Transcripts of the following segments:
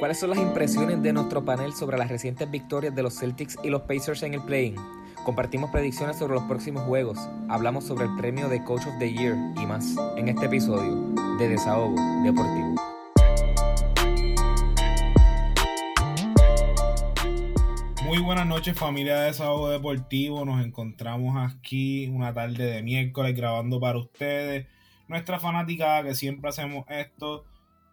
¿Cuáles son las impresiones de nuestro panel sobre las recientes victorias de los Celtics y los Pacers en el play Compartimos predicciones sobre los próximos juegos, hablamos sobre el premio de Coach of the Year y más en este episodio de Desahogo Deportivo. Muy buenas noches familia de Desahogo Deportivo, nos encontramos aquí una tarde de miércoles grabando para ustedes, nuestra fanaticada que siempre hacemos esto,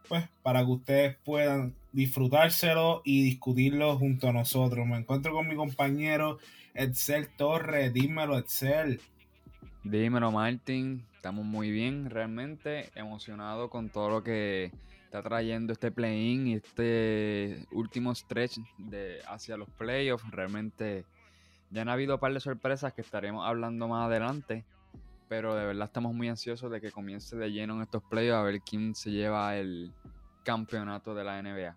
pues para que ustedes puedan disfrutárselo y discutirlo junto a nosotros. Me encuentro con mi compañero Edsel Torres. Dímelo, Edsel. Dímelo, Martín. Estamos muy bien, realmente emocionado con todo lo que está trayendo este play-in y este último stretch de hacia los playoffs. Realmente ya han habido un par de sorpresas que estaremos hablando más adelante. Pero de verdad estamos muy ansiosos de que comience de lleno en estos playoffs a ver quién se lleva el campeonato de la NBA.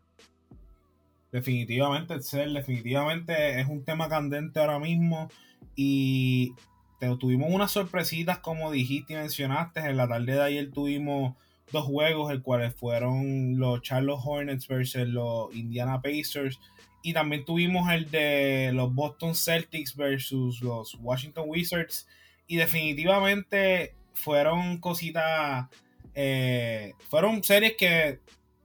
Definitivamente, Excel, definitivamente es un tema candente ahora mismo y tuvimos unas sorpresitas como dijiste y mencionaste. En la tarde de ayer tuvimos dos juegos, el cuales fueron los Charlotte Hornets versus los Indiana Pacers. Y también tuvimos el de los Boston Celtics versus los Washington Wizards. Y definitivamente fueron cositas, eh, fueron series que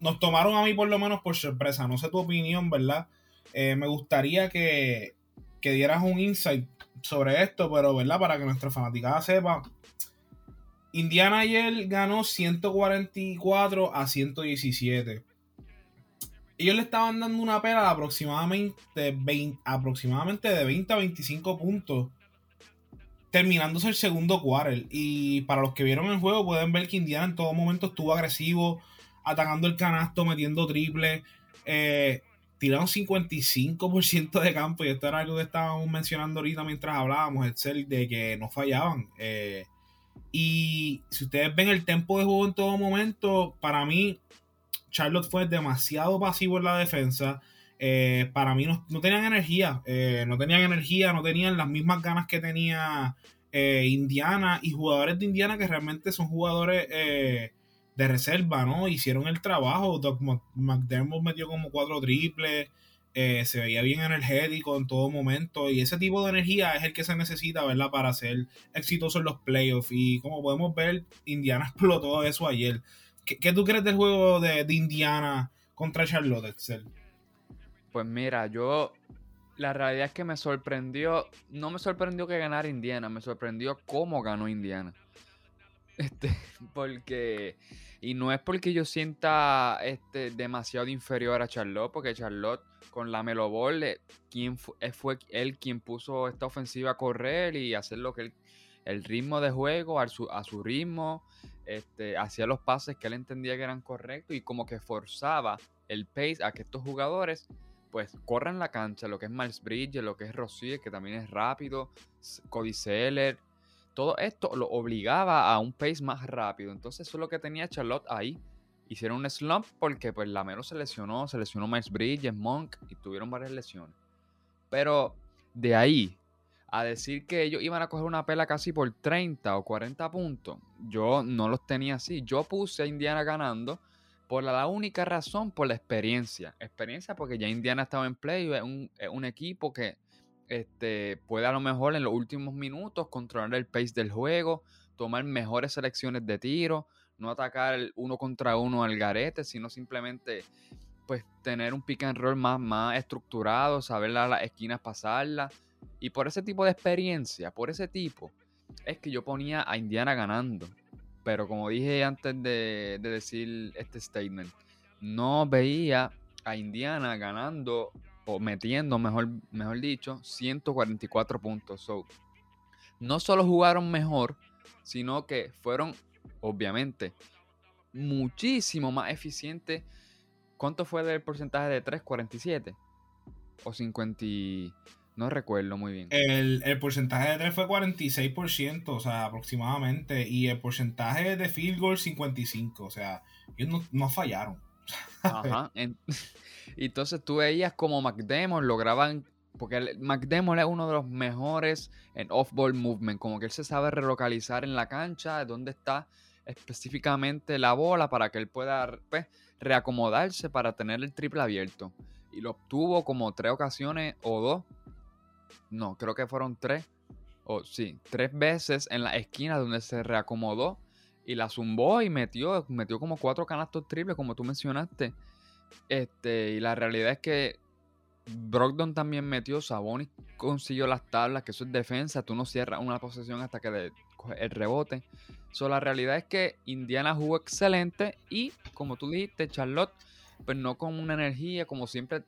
nos tomaron a mí por lo menos por sorpresa. No sé tu opinión, ¿verdad? Eh, me gustaría que, dieras un insight sobre esto, pero, ¿verdad? Para que nuestra fanaticada sepa. Indiana ayer ganó 144 a 117. Ellos le estaban dando una pela aproximadamente, aproximadamente de 20 a 25 puntos terminándose el segundo quarter. Y para los que vieron el juego, pueden ver que Indiana en todo momento estuvo agresivo, atacando el canasto, metiendo triple. Eh, tiraron 55% de campo y esto era algo que estábamos mencionando ahorita mientras hablábamos, Excel, de que no fallaban. Eh, y si ustedes ven el tempo de juego en todo momento, para mí Charlotte fue demasiado pasivo en la defensa. Eh, para mí no, tenían energía, no tenían energía, no tenían las mismas ganas que tenía Indiana y jugadores de Indiana que realmente son jugadores de reserva, ¿no? Hicieron el trabajo. Doc McDermott metió como cuatro triples. Eh, se veía bien energético en todo momento. Y ese tipo de energía es el que se necesita, ¿verdad? Para ser exitoso en los playoffs. Y como podemos ver, Indiana explotó eso ayer. ¿Qué, tú crees del juego de, Indiana contra Charlotte, Excel? Pues mira, yo la realidad es que me sorprendió, no me sorprendió que ganara Indiana, me sorprendió cómo ganó Indiana. Este, porque y no es porque yo sienta este, demasiado inferior a Charlotte, porque Charlotte con la Melo Ball, eh, quien eh, fue, él quien puso esta ofensiva a correr y hacer lo que él, el ritmo de juego a su, a su ritmo, este, hacía los pases que él entendía que eran correctos y como que forzaba el pace a que estos jugadores pues corran la cancha, lo que es Miles Bridges, lo que es Rossier, que también es rápido, Cody todo esto lo obligaba a un pace más rápido. Entonces eso es lo que tenía Charlotte ahí. Hicieron un slump porque pues Lamelo se lesionó, se lesionó Miles Bridges, Monk y tuvieron varias lesiones. Pero de ahí a decir que ellos iban a coger una pela casi por 30 o 40 puntos, yo no los tenía así. Yo puse a Indiana ganando por la, única razón, por la experiencia. Experiencia porque ya Indiana estaba en play, es es un equipo que este, puede a lo mejor en los últimos minutos controlar el pace del juego, tomar mejores selecciones de tiro, no atacar uno contra uno al garete, sino simplemente pues tener un pick and roll más, más estructurado, saber las esquinas pasarlas. Y por ese tipo de experiencia, por ese tipo, es que yo ponía a Indiana ganando. Pero como dije antes de decir este statement, no veía a Indiana ganando o metiendo, mejor, mejor dicho, 144 puntos. So, no solo jugaron mejor, sino que fueron, obviamente, muchísimo más eficientes. ¿Cuánto fue del porcentaje de 3? ¿47? ¿O 50? No recuerdo muy bien. El, porcentaje de 3 fue 46%, o sea, aproximadamente. Y el porcentaje de field goal 55%. O sea, ellos no fallaron. Ajá. entonces tú veías como McDemon lograban, porque McDemon es uno de los mejores en off-ball movement, como que él se sabe relocalizar en la cancha, dónde está específicamente la bola para que él pueda pues, reacomodarse para tener el triple abierto. Y lo obtuvo como tres ocasiones o dos. No, creo que fueron tres. O sí, tres veces en la esquina donde se reacomodó y la zumbó y metió, metió como cuatro canastos triples, como tú mencionaste. Este, y la realidad es que Brogdon también metió, Sabonis consiguió las tablas, que eso es defensa, tú no cierras una posesión hasta que coge el rebote. So, la realidad es que Indiana jugó excelente y, como tú dijiste, Charlotte, pues no con una energía, como siempre,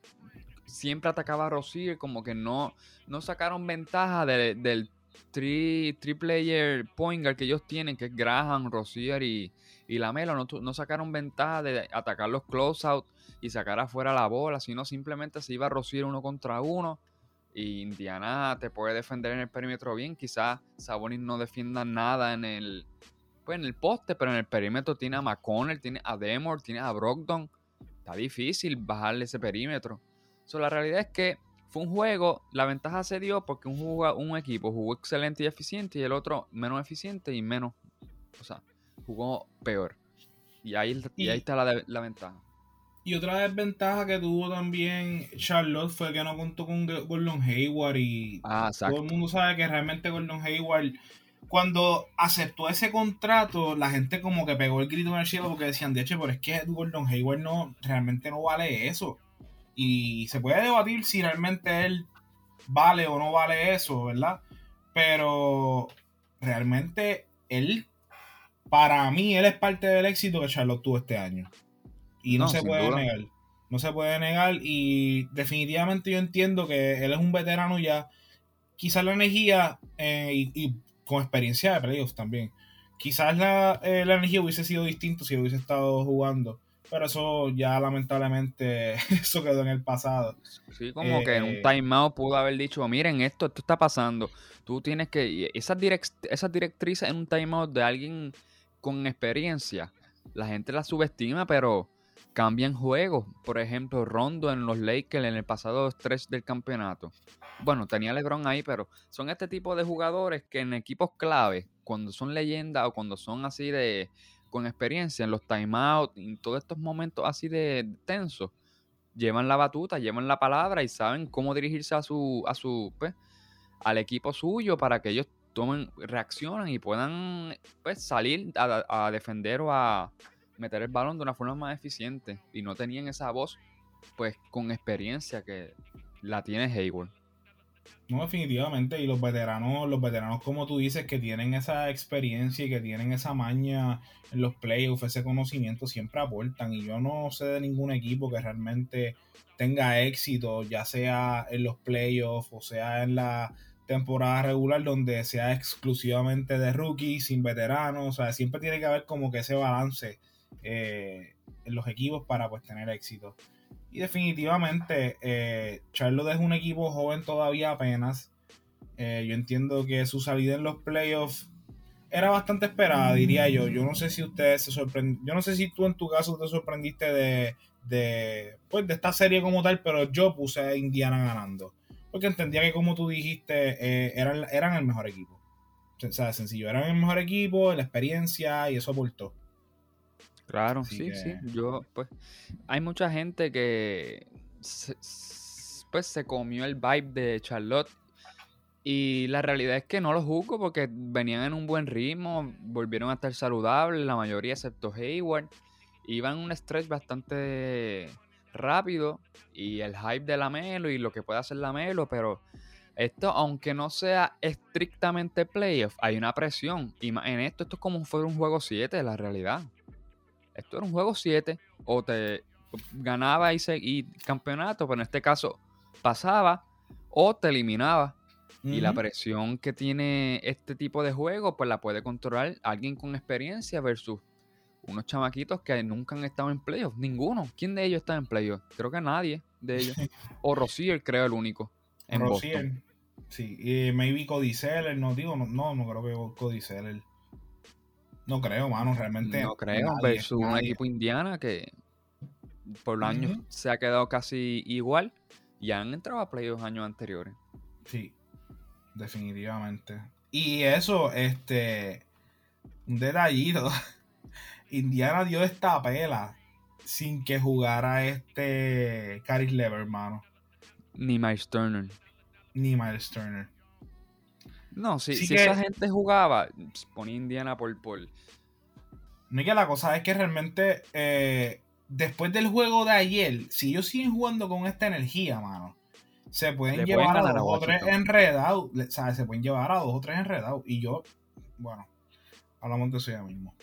siempre atacaba a Rosier, como que no, no sacaron ventaja del three, player point que ellos tienen, que es Graham, Rosier y, y Lamelo, no, no sacaron ventaja de atacar los closeout y sacar afuera la bola, sino simplemente se iba a Rosier uno contra uno. Y Indiana te puede defender en el perímetro bien. Quizás Sabonis no defienda nada en el, pues en el poste, pero en el perímetro tiene a McConnell, tiene a Demore, tiene a Brogdon. Está difícil bajarle ese perímetro. So, la realidad es que fue un juego, la ventaja se dio porque un, un equipo jugó excelente y eficiente y el otro menos eficiente y menos, o sea, jugó peor. Y ahí, y, ahí está la, la, ventaja. Y otra desventaja que tuvo también Charlotte fue que no contó con Gordon Hayward y ah, todo el mundo sabe que realmente Gordon Hayward cuando aceptó ese contrato, la gente como que pegó el grito en el cielo porque decían, de hecho, pero es que Gordon Hayward no, realmente no vale eso. Y se puede debatir si realmente él vale o no vale eso, ¿verdad? Pero realmente él, para mí, él es parte del éxito que Charlotte tuvo este año. Y no, se puede negar. No se puede negar. Y definitivamente yo entiendo que él es un veterano ya. Quizás la energía eh, y, con experiencia de playoffs también. Quizás la, eh, la energía hubiese sido distinta si hubiese estado jugando pero eso ya lamentablemente eso quedó en el pasado. Sí, como que en un eh, timeout pudo haber dicho, miren, esto, esto está pasando. Tú tienes que... Esas, direct, esas directrices en un timeout de alguien con experiencia, la gente la subestima, pero cambian juegos. Por ejemplo, Rondo en los Lakers en el pasado stretch del campeonato. Bueno, tenía LeBron ahí, pero son este tipo de jugadores que en equipos clave, cuando son leyendas o cuando son así de con experiencia en los timeouts, en todos estos momentos así de tensos, llevan la batuta, llevan la palabra y saben cómo dirigirse a su, a su, pues, al equipo suyo para que ellos tomen, reaccionen y puedan pues, salir a, defender o a meter el balón de una forma más eficiente. Y no tenían esa voz, pues, con experiencia que la tiene Hayward. No, definitivamente. Y los veteranos, los veteranos, como tú dices, que tienen esa experiencia y que tienen esa maña en los playoffs, ese conocimiento, siempre aportan. Y yo no sé de ningún equipo que realmente tenga éxito, ya sea en los playoffs o sea en la temporada regular, donde sea exclusivamente de rookies, sin veteranos. O sea, siempre tiene que haber como que ese balance eh, en los equipos para pues tener éxito. Y definitivamente, eh, Charlotte es un equipo joven todavía apenas. Eh, yo entiendo que su salida en los playoffs era bastante esperada, diría yo. Yo no sé si ustedes se sorprendieron. Yo no sé si tú en tu caso te sorprendiste de, de, pues, de esta serie como tal, pero yo puse a Indiana ganando. Porque entendía que, como tú dijiste, eh, eran, eran el mejor equipo. O sea, sencillo, eran el mejor equipo, la experiencia y eso aportó. Claro, sí, sí. Yo, pues, hay mucha gente que pues se comió el vibe de Charlotte. Y la realidad es que no lo juzgo porque venían en un buen ritmo, volvieron a estar saludables, la mayoría excepto Hayward. Iban en un stretch bastante rápido y el hype de la Melo y lo que puede hacer la Melo, pero esto, aunque no sea estrictamente playoff, hay una presión. Y en esto, esto es como si fuera un juego 7, la realidad. Esto era un juego 7, o te ganaba y, y campeonato, pero en este caso pasaba o te eliminaba. Y la presión que tiene este tipo de juego, pues la puede controlar alguien con experiencia versus unos chamaquitos que nunca han estado en playoffs. Ninguno. ¿Quién de ellos está en playoffs? Creo que nadie de ellos. o Rosier, creo, el único. En Rosier. Sí, y maybe Cody Seller, no digo, no, no, creo que Cody Seller. No creo, mano, realmente. No creo, versus un equipo indiana que por los años se ha quedado casi igual y han entrado a playoffs años anteriores. Sí, definitivamente. Y eso, este, un detallito. Indiana dio esta pela sin que jugara este Caris Lever, hermano. Ni Miles Turner. Ni Miles Turner. No, si, si esa gente jugaba, ponía Indiana por por. Que la cosa es que realmente eh, después del juego de ayer, si ellos siguen jugando con esta energía, mano, se pueden llevar a dos o tres enredados. ¿sabes? Se pueden llevar a dos o tres enredados. Y yo, bueno, hablamos de eso ya mismo.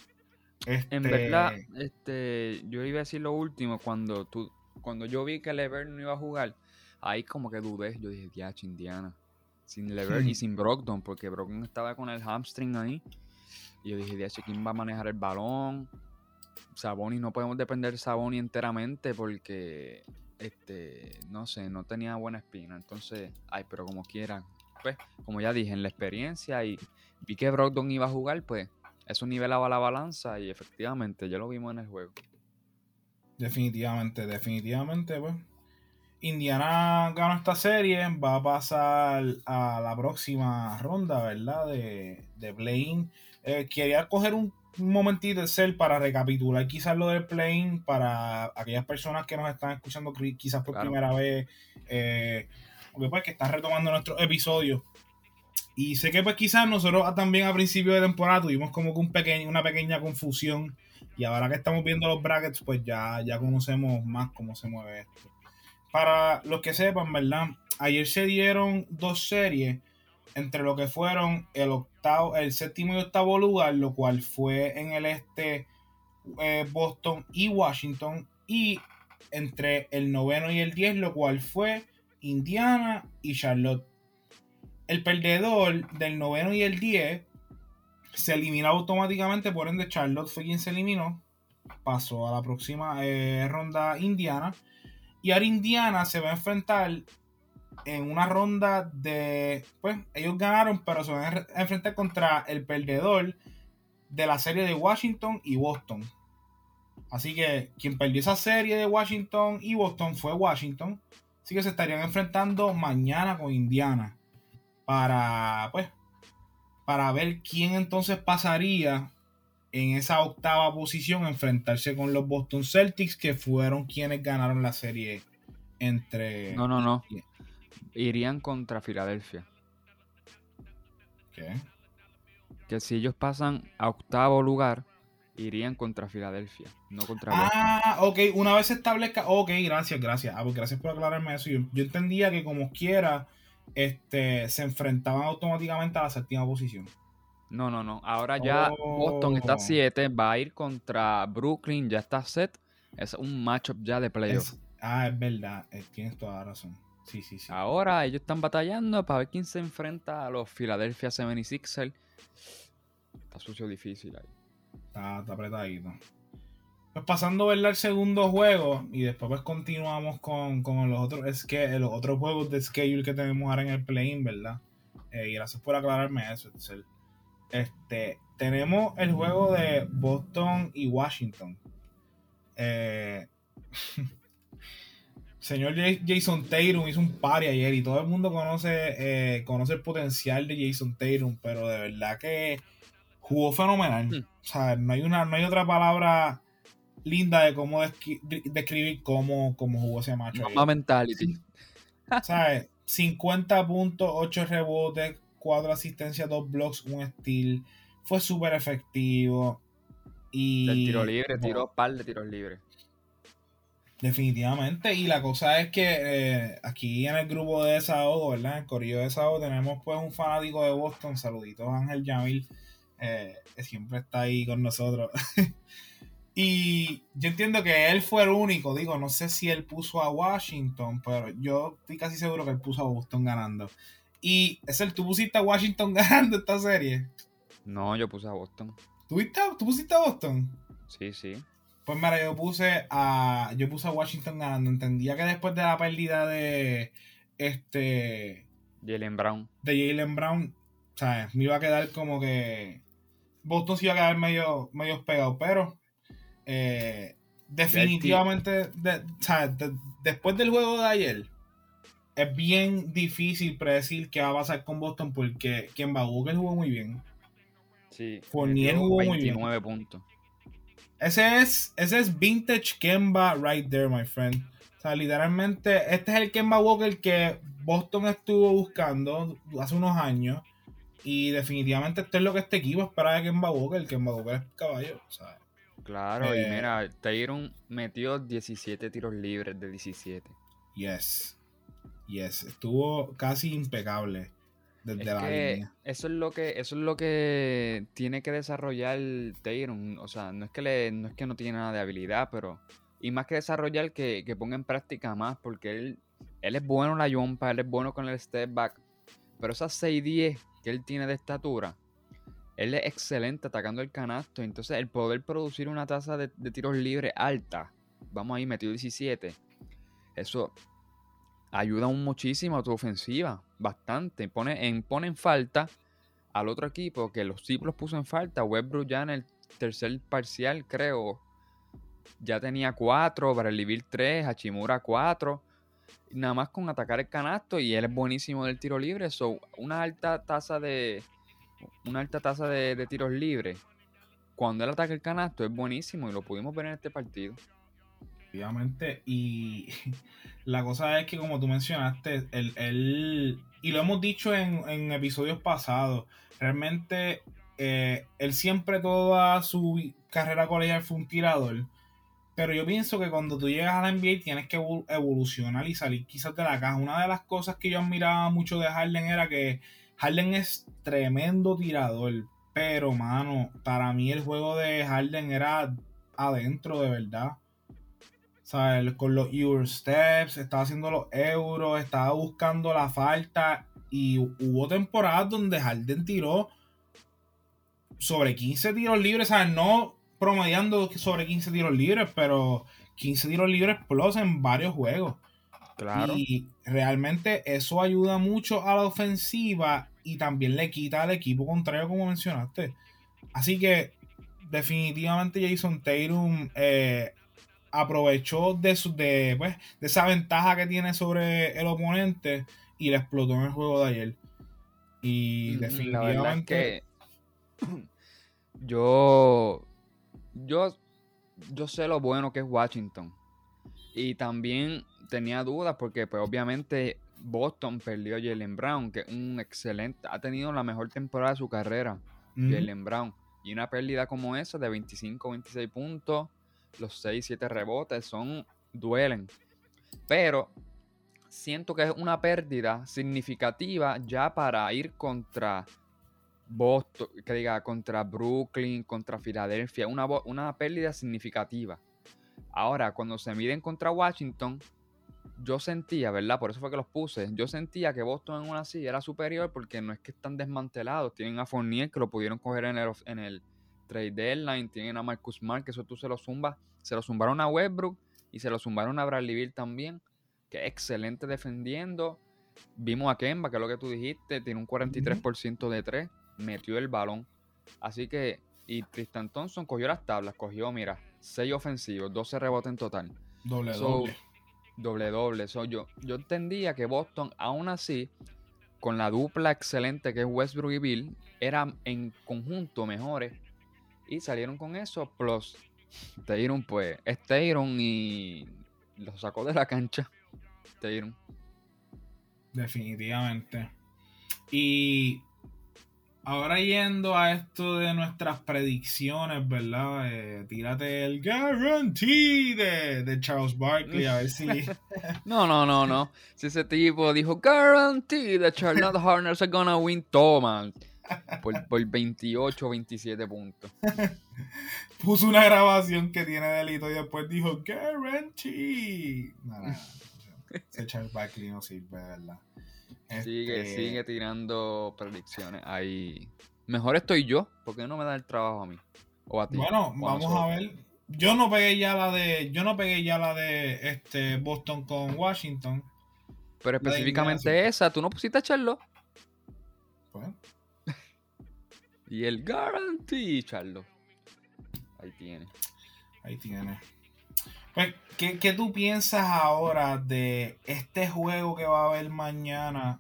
En verdad, este, yo iba a decir lo último, cuando tú, cuando yo vi que Lever no iba a jugar, ahí como que dudé, yo dije, ya, Indiana. Sin Lever y sin Brogdon, porque Brogdon estaba con el hamstring ahí. Y yo dije, ¿quién va a manejar el balón? Saboni, no podemos depender de Saboni enteramente porque, este, no sé, no tenía buena espina. Entonces, ay, pero como quieran. Pues, como ya dije, en la experiencia y vi que Brogdon iba a jugar, pues eso nivelaba la balanza y efectivamente ya lo vimos en el juego. Definitivamente, definitivamente, pues. Indiana gana esta serie, va a pasar a la próxima ronda, ¿verdad? De, de play eh, quería coger un, momentito de ser para recapitular quizás lo del play para aquellas personas que nos están escuchando quizás por primera vez, eh, pues que están retomando nuestros episodios y sé que pues quizás nosotros también a principio de temporada tuvimos como que un pequeño, una pequeña confusión. Y ahora que estamos viendo los brackets, pues ya, ya conocemos más cómo se mueve esto. Para los que sepan, ¿verdad? Ayer se dieron dos series entre lo que fueron el octavo, el séptimo y octavo lugar, lo cual fue en el este eh, Boston y Washington. Y entre el noveno y el diez, lo cual fue Indiana y Charlotte el perdedor del noveno y el 10 se eliminó automáticamente, por ende Charlotte fue quien se eliminó. Pasó a la próxima eh, ronda Indiana. Y ahora Indiana se va a enfrentar en una ronda de... Pues ellos ganaron, pero se van a enfrentar contra el perdedor de la serie de Washington y Boston. Así que quien perdió esa serie de Washington y Boston fue Washington. Así que se estarían enfrentando mañana con Indiana para, pues, para ver quién entonces pasaría en esa octava posición enfrentarse con los Boston Celtics, que fueron quienes ganaron la serie entre... No, no, no. Irían contra Filadelfia. ¿Qué? Que si ellos pasan a octavo lugar, irían contra Filadelfia, no contra Ah, ok, una vez se establezca. Ok, gracias, gracias. Ah, pues gracias por aclararme eso. yo entendía que como quiera este, se enfrentaban automáticamente a la séptima posición. No, no, no. Ahora ya Boston está 7, va a ir contra Brooklyn, ya está set. Es un matchup ya de playoff. ah, es verdad, eh, tienes toda la razón. Sí, sí, sí. Ahora ellos están batallando para ver quién se enfrenta a los Philadelphia 76ers. Está sucio difícil ahí. Está, está apretadito. Pues pasando ¿verdad? al segundo juego y después pues continuamos con, los otros es que los otros juegos de schedule que tenemos ahora en el play ¿verdad? Eh, y gracias por aclararme eso, Este, tenemos el juego de Boston y Washington. Eh, señor Jason Tatum hizo un party ayer y todo el mundo conoce, eh, conoce el potencial de Jason Tatum, pero de verdad que jugó fenomenal. Hmm. O sea, no hay, una, no hay otra palabra linda de cómo describir cómo, cómo jugó ese macho. Mamá mentality. ¿Sabes? 50 puntos, 8 rebotes, 4 asistencias, 2 blocks, un steal. Fue súper efectivo. Y. El tiro libre, tiró par de tiros libres. Definitivamente. Y la cosa es que eh, aquí en el grupo de desahogo, ¿verdad? En el corrillo de desahogo, tenemos pues un fanático de Boston. Saluditos Ángel Yamil. Eh, que siempre está ahí con nosotros. Y yo entiendo que él fue el único, digo, no sé si él puso a Washington, pero yo estoy casi seguro que él puso a Boston ganando. Y es el, ¿tú pusiste a Washington ganando esta serie? No, yo puse a Boston. ¿Tú, ¿Tú pusiste a Boston? Sí, sí. Pues mira, yo puse a. Yo puse a Washington ganando. Entendía que después de la pérdida de. Este. Jalen Brown. De Jalen Brown. ¿Sabes? Me iba a quedar como que. Boston se iba a quedar medio, medio pegado. Pero eh, definitivamente, después del juego de ayer, es bien difícil predecir qué va a pasar con Boston porque quien va jugó muy bien. Sí. Fournier jugó muy bien. puntos. Ese es, ese es vintage Kemba right there, my friend. O sea, literalmente, este es el Kemba Walker que Boston estuvo buscando hace unos años. Y definitivamente esto es lo que este equipo espera de Kemba Walker. El Kemba Walker es caballo, ¿sabes? Claro, y Eh, mira, Tyron metió 17 tiros libres de 17. Yes. Yes. Estuvo casi impecable desde Es la línea. eso es lo que eso es lo que tiene que desarrollar Tyron, o sea, no es que le, no es que no tiene nada de habilidad, pero y más que desarrollar que, que ponga en práctica más, porque él él es bueno en la jumpa, él es bueno con el step back, pero esas 6'10 que él tiene de estatura, él es excelente atacando el canasto, entonces el poder producir una tasa de, de tiros libres alta, vamos ahí metido 17, eso ayuda muchísimo a tu ofensiva, bastante. Pone en, falta al otro equipo que los sí los puso en falta. Westbrook ya en el tercer parcial, creo, ya tenía cuatro, Bradley tres, Hachimura cuatro. Nada más con atacar el canasto y él es buenísimo del tiro libre. So, una alta tasa de una alta tasa de tiros libres. Cuando él ataca el canasto es buenísimo y lo pudimos ver en este partido. Y la cosa es que, como tú mencionaste, él, y lo hemos dicho en, en episodios pasados, realmente eh, él siempre toda su carrera colegial fue un tirador. Pero yo pienso que cuando tú llegas a la NBA tienes que evol- evolucionar y salir quizás de la caja. Una de las cosas que yo admiraba mucho de Harden era que Harden es tremendo tirador. Pero, mano, para mí el juego de Harden era adentro de verdad. Él con los Euro Steps, estaba haciendo los euros, estaba buscando la falta. Y hubo temporadas donde Harden tiró sobre 15 tiros libres, ¿sabes? No promediando sobre 15 tiros libres, pero 15 tiros libres plus en varios juegos. Claro. Y realmente eso ayuda mucho a la ofensiva y también le quita al equipo contrario, como mencionaste. Así que definitivamente Jason Tatum eh, aprovechó de, su, de, pues, de esa ventaja que tiene sobre el oponente y le explotó en el juego de ayer. Y Mm, La verdad es definitivamente... que yo, yo, yo sé lo bueno que es Washington. Y también tenía dudas porque pues obviamente Boston perdió a Jalen Brown, que es un excelente, ha tenido la mejor temporada de su carrera. Jalen Brown. Y una pérdida como esa de 25, 26 puntos, los 6, 7 rebotes, son, duelen. Pero siento que es una pérdida significativa ya para ir contra Boston, que diga, contra Brooklyn, contra Filadelfia, una, una pérdida significativa. Ahora, cuando se miden contra Washington, yo sentía, ¿verdad? Por eso fue que los puse. Yo sentía que Boston en una así era superior porque no es que están desmantelados. Tienen a Fournier que lo pudieron coger en el trade deadline. Tienen a Marcus Smart, que eso tú se lo zumbas. Se lo zumbaron a Westbrook y se lo zumbaron a Bradley Beal también. Que es excelente defendiendo. Vimos a Kemba, que es lo que tú dijiste. Tiene un 43% de 3. Metió el balón. Así que, y Tristan Thompson cogió las tablas. Cogió, mira, 6 ofensivos, 12 rebotes en total Doble, So, doble. doble doble. So, yo, yo entendía que Boston, aún así, con la dupla excelente que es Westbrook y Bill, eran en conjunto mejores. Y salieron con eso. Plus, Tyron, pues, es Tyron y lo sacó de la cancha. Tyron. Definitivamente. Y ahora yendo a esto de nuestras predicciones, ¿verdad? Eh, tírate el guarantee de, de Charles Barkley, a ver si... No, no, no, no. Si ese tipo dijo, guarantee that Charlotte Hornets are gonna win, toma. Por, por 28 o 27 puntos. puso una grabación que tiene delito y después dijo guarantee. No. Ese Charles no sirve, de ¿verdad? Sigue, Este, sigue tirando predicciones. Ahí. Mejor estoy yo, porque no me da el trabajo a mí. O a ti. Bueno, vamos a ver. Yo no pegué ya la de. Yo no pegué ya la de este Boston con Washington. Pero específicamente esa, tú no pusiste a Charlo. Pues, Y el guarantee, Charlo. Ahí tiene. ahí tiene. Pues, ¿qué, qué tú piensas ahora de este juego que va a haber mañana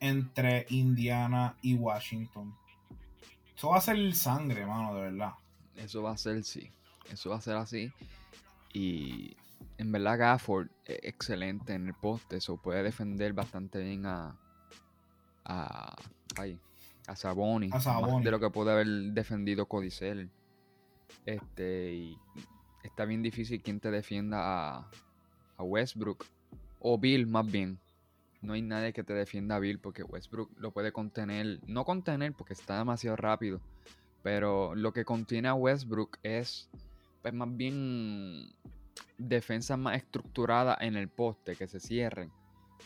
entre Indiana y Washington? Eso va a ser sangre, mano, de verdad. Eso va a ser sí. Eso va a ser así. Y en verdad Gafford es excelente en el poste, eso puede defender bastante bien a a, ay, a Saboni, de lo que puede haber defendido Codicel. Este, y está bien difícil quien te defienda a, a Westbrook o Bill más bien. No hay nadie que te defienda a Bill porque Westbrook lo puede contener, no contener porque está demasiado rápido, pero lo que contiene a Westbrook es pues más bien defensa más estructurada en el poste, que se cierren.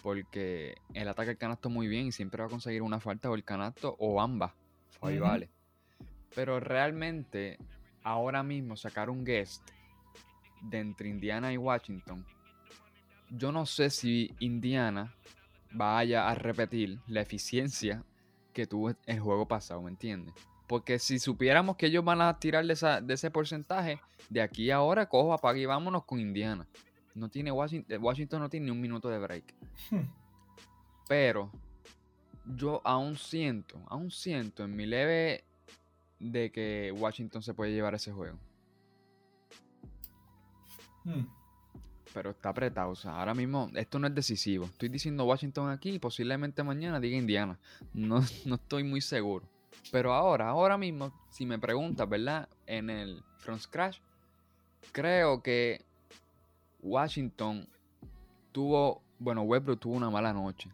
Porque él ataca el canasto muy bien y siempre va a conseguir una falta o el canasto o ambas. Ahí vale. Pero realmente, ahora mismo sacar un guest de entre Indiana y Washington, yo no sé si Indiana vaya a repetir la eficiencia que tuvo el juego pasado, ¿me entiendes? Porque si supiéramos que ellos van a tirar de, ese porcentaje, de aquí a ahora cojo, apague y vámonos con Indiana. No tiene Washington, Washington no tiene ni un minuto de break. Hmm. Pero yo aún siento, aún siento en mi leve de que Washington se puede llevar ese juego. Hmm. Pero está apretado. O sea, ahora mismo esto no es decisivo. Estoy diciendo Washington aquí y posiblemente mañana diga Indiana. No, no estoy muy seguro. Pero ahora, ahora mismo, si me preguntas, ¿verdad? En el Front Scratch, creo que Washington tuvo, bueno, Westbrook tuvo una mala noche.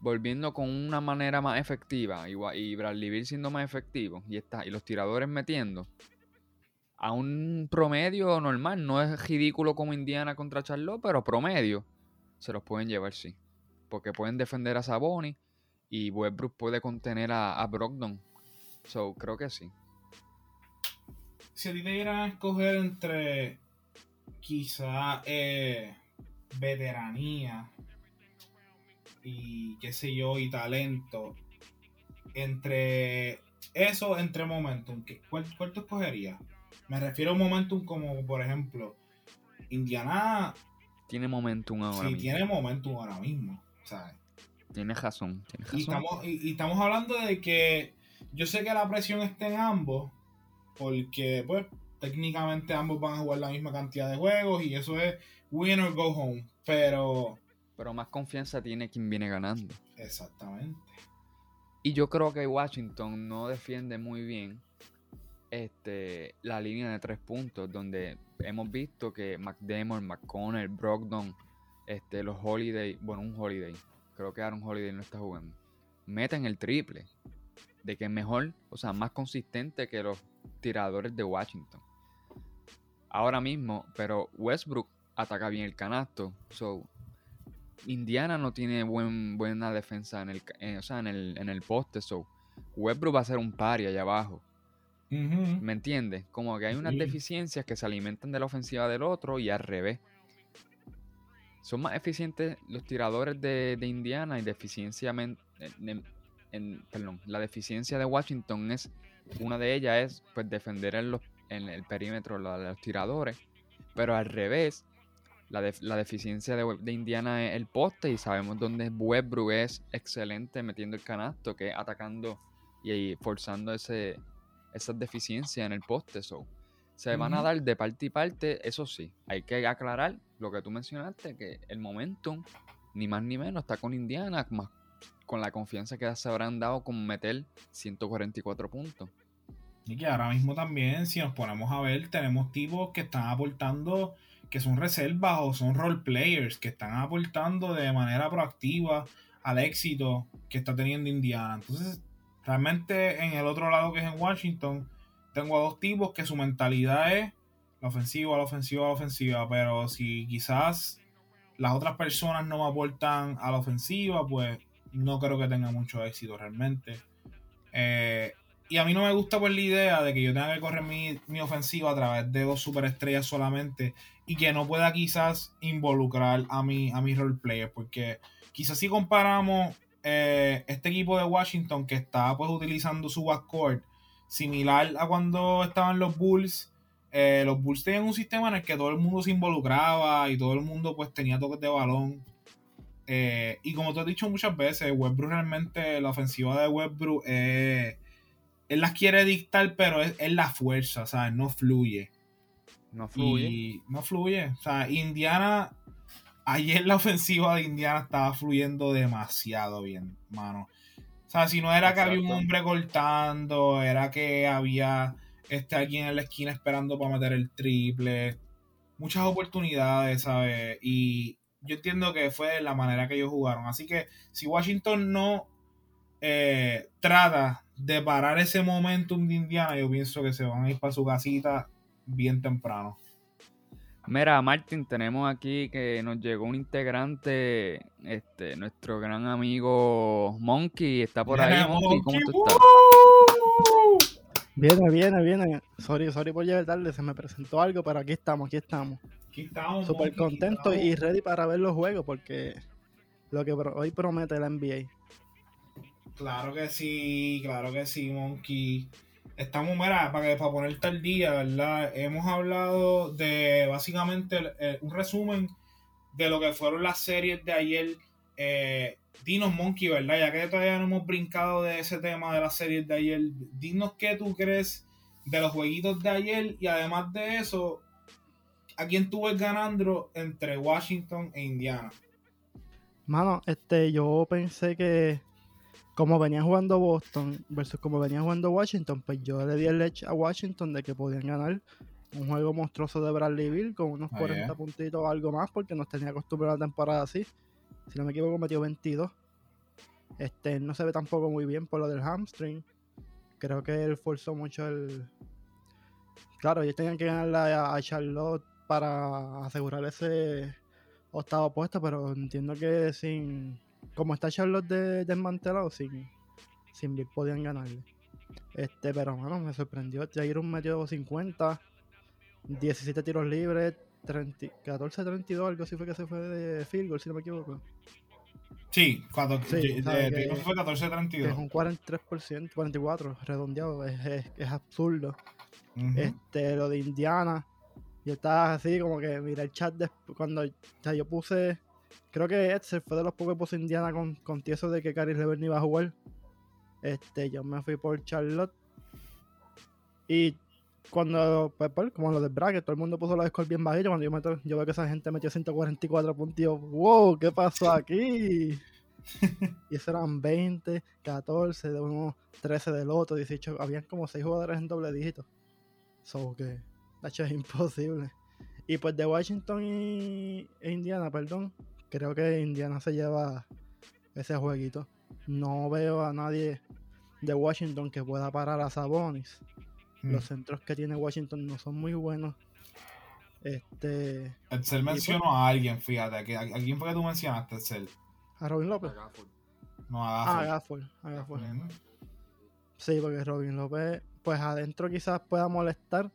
Volviendo con una manera más efectiva y, y Bradley siendo más efectivo y, está, y los tiradores metiendo a un promedio normal. No es ridículo como Indiana contra Charlotte, pero promedio se los pueden llevar, sí. Porque pueden defender a Saboni y Westbrook puede contener a, Brogdon. So, creo que sí. Si a ti te escoger entre quizá eh, veteranía y qué sé yo, y talento, entre eso, entre momentum, ¿cuál, cuál tú escogerías? Me refiero a un momentum como, por ejemplo, Indiana. Tiene momentum ahora sí, tiene momentum ahora mismo. razón. Y, estamos, y, estamos hablando de que yo sé que la presión está en ambos, porque pues técnicamente ambos van a jugar la misma cantidad de juegos y eso es win or go home, pero... Pero más confianza tiene quien viene ganando. Exactamente. Y yo creo que Washington no defiende muy bien este, la línea de tres puntos, donde hemos visto que McDermott, McConnell, Brogdon, este, los Holiday, bueno, un Holiday, creo que Aaron Holiday no está jugando, meten el triple, de que es mejor, o sea, más consistente que los tiradores de Washington. Ahora mismo, pero Westbrook ataca bien el canasto, so Indiana no tiene buen, buena defensa en el, o sea, en el, en el poste, so Westbrook va a ser un pari allá abajo. ¿Me entiendes? Como que hay unas deficiencias que se alimentan de la ofensiva del otro y al revés. Son más eficientes los tiradores de, Indiana y deficiencia en, perdón, la deficiencia de Washington es una de ellas es pues defender en, los, en el perímetro de los tiradores, pero al revés la, la deficiencia de, Indiana es el poste y sabemos dónde Westbrook es excelente metiendo el canasto, que es atacando y, forzando ese, esas deficiencias en el poste. So. Se van a dar de parte y parte, eso sí. Hay que aclarar lo que tú mencionaste, que el momentum, ni más ni menos, está con Indiana, más con la confianza que se habrán dado con meter 144 puntos. Y que ahora mismo también, si nos ponemos a ver, tenemos tipos que están aportando, que son reservas o son role players, que están aportando de manera proactiva al éxito que está teniendo Indiana. Entonces, realmente en el otro lado que es en Washington, tengo a dos tipos que su mentalidad es la ofensiva, la ofensiva, la ofensiva, pero si quizás las otras personas no me aportan a la ofensiva, pues no creo que tenga mucho éxito realmente. Eh, y a mí no me gusta por la idea de que yo tenga que correr mi, ofensiva a través de dos superestrellas solamente y que no pueda quizás involucrar a mi, a mis role players. Porque quizás si comparamos eh, este equipo de Washington que está pues utilizando su backcourt similar a cuando estaban los Bulls, eh, los Bulls tenían un sistema en el que todo el mundo se involucraba y todo el mundo pues tenía toques de balón. Eh, y como te he dicho muchas veces, Westbrook realmente, la ofensiva de Westbrook, eh, él las quiere dictar, pero es, la fuerza, ¿sabes? No fluye. No fluye. Y no fluye. O sea, Indiana. Ayer la ofensiva de Indiana estaba fluyendo demasiado bien, mano. O sea, si no era que había un hombre cortando, era que había este alguien en la esquina esperando para meter el triple. Muchas oportunidades, ¿sabes? Y yo entiendo que fue la manera que ellos jugaron. Así que si Washington no eh, trata de parar ese momentum de Indiana, yo pienso que se van a ir para su casita bien temprano. Mira, Martín, tenemos aquí que nos llegó un integrante, este, nuestro gran amigo Monkey, está por ahí, Monkey, ¿cómo tú estás? Viene, viene, viene. Sorry, sorry por llegar tarde, se me presentó algo, pero aquí estamos, aquí estamos. Aquí estamos. Súper contento y ready para ver los juegos porque lo que hoy promete la NBA. Claro que sí, claro que sí, Monkey. Estamos, mira, para, para ponerte al día, ¿verdad? Hemos hablado de básicamente un resumen de lo que fueron las series de ayer. Eh, dinos, Monkey, ¿verdad? Ya que todavía no hemos brincado de ese tema de las series de ayer, dinos qué tú crees de los jueguitos de ayer y además de eso, ¿a quién tú ves ganando entre Washington e Indiana? Mano, este, yo pensé que como venía jugando Boston versus como venía jugando Washington, pues yo le di el edge a Washington de que podían ganar un juego monstruoso de Bradley Bill con unos 40 puntitos o algo más porque nos tenía acostumbrado a la temporada así. Si no me equivoco, metió 22. Este, no se ve tampoco muy bien por lo del hamstring. Creo que él forzó mucho el. Claro, ellos tenían que ganarle a Charlotte para asegurar ese octavo puesto, pero entiendo que sin como está Charlotte de, desmantelado, sin, sin Bill podían ganarle. Este, pero bueno, me sorprendió. Jair metió 50, 17 tiros libres, 14-32, algo así fue que se fue de field goal, si no me equivoco. Sí, cuando sí, de, fue 14-32. Es un 43%, 44, redondeado, es, es, absurdo. Este, lo de Indiana, yo estaba así como que, mira el chat de, cuando yo puse Creo que Edsel fue de los pocos puso Indiana con, con tieso de que Caris Levert iba a jugar. Este, yo me fui por Charlotte. Y cuando, pues, pues, como lo del bracket, todo el mundo puso los scores bien bajitos. Cuando yo, meto, yo veo que esa gente metió 144 puntos, yo, wow, ¿qué pasó aquí? y eso eran 20, 14, de uno, 13 del otro, 18. Habían como 6 jugadores en doble dígito. So que, hecho, es imposible. Y pues de Washington y e Indiana, perdón, creo que Indiana se lleva ese jueguito. No veo a nadie de Washington que pueda parar a Sabonis. Mm. Los centros que tiene Washington no son muy buenos. Este. Excel mencionó pues a alguien, fíjate. ¿A, quién fue que tú mencionaste, Excel? A Robin López. No, a Gafford. Ah, a Gafford. Sí, porque Robin López, pues adentro quizás pueda molestar,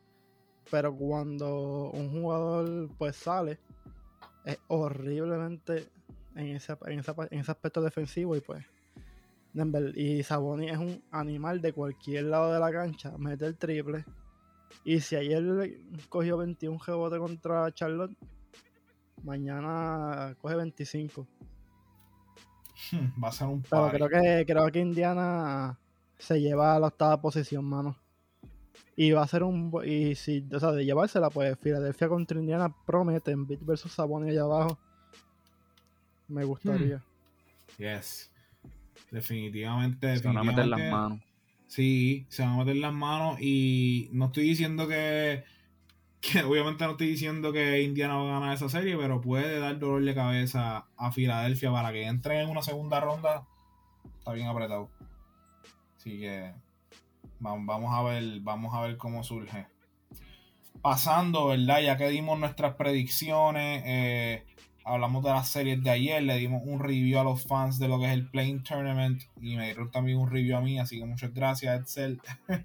pero cuando un jugador pues sale, es horriblemente en ese, en, en ese aspecto defensivo y pues y Saboni es un animal de cualquier lado de la cancha, mete el triple. Y si ayer cogió 21 rebotes contra Charlotte, mañana coge 25. Hmm, va a ser un Pero creo que, creo que Indiana se lleva a la octava posición, mano. Y va a ser un. Y si, o sea, de llevársela, pues Filadelfia contra Indiana prometen Beat versus Sabonis allá abajo. Me gustaría. Hmm. Yes. Definitivamente, Se van a meter las manos. Sí, se van a meter las manos. Y no estoy diciendo que. que obviamente no estoy diciendo que Indiana va a ganar esa serie, pero puede dar dolor de cabeza a Filadelfia para que entren en una segunda ronda. Está bien apretado. Así que Vamos a ver, vamos a ver cómo surge. Pasando, ¿verdad? Ya que dimos nuestras predicciones, eh, hablamos de las series de ayer, le dimos un review a los fans de lo que es el Playing Tournament y me dieron también un review a mí, así que muchas gracias, Edsel.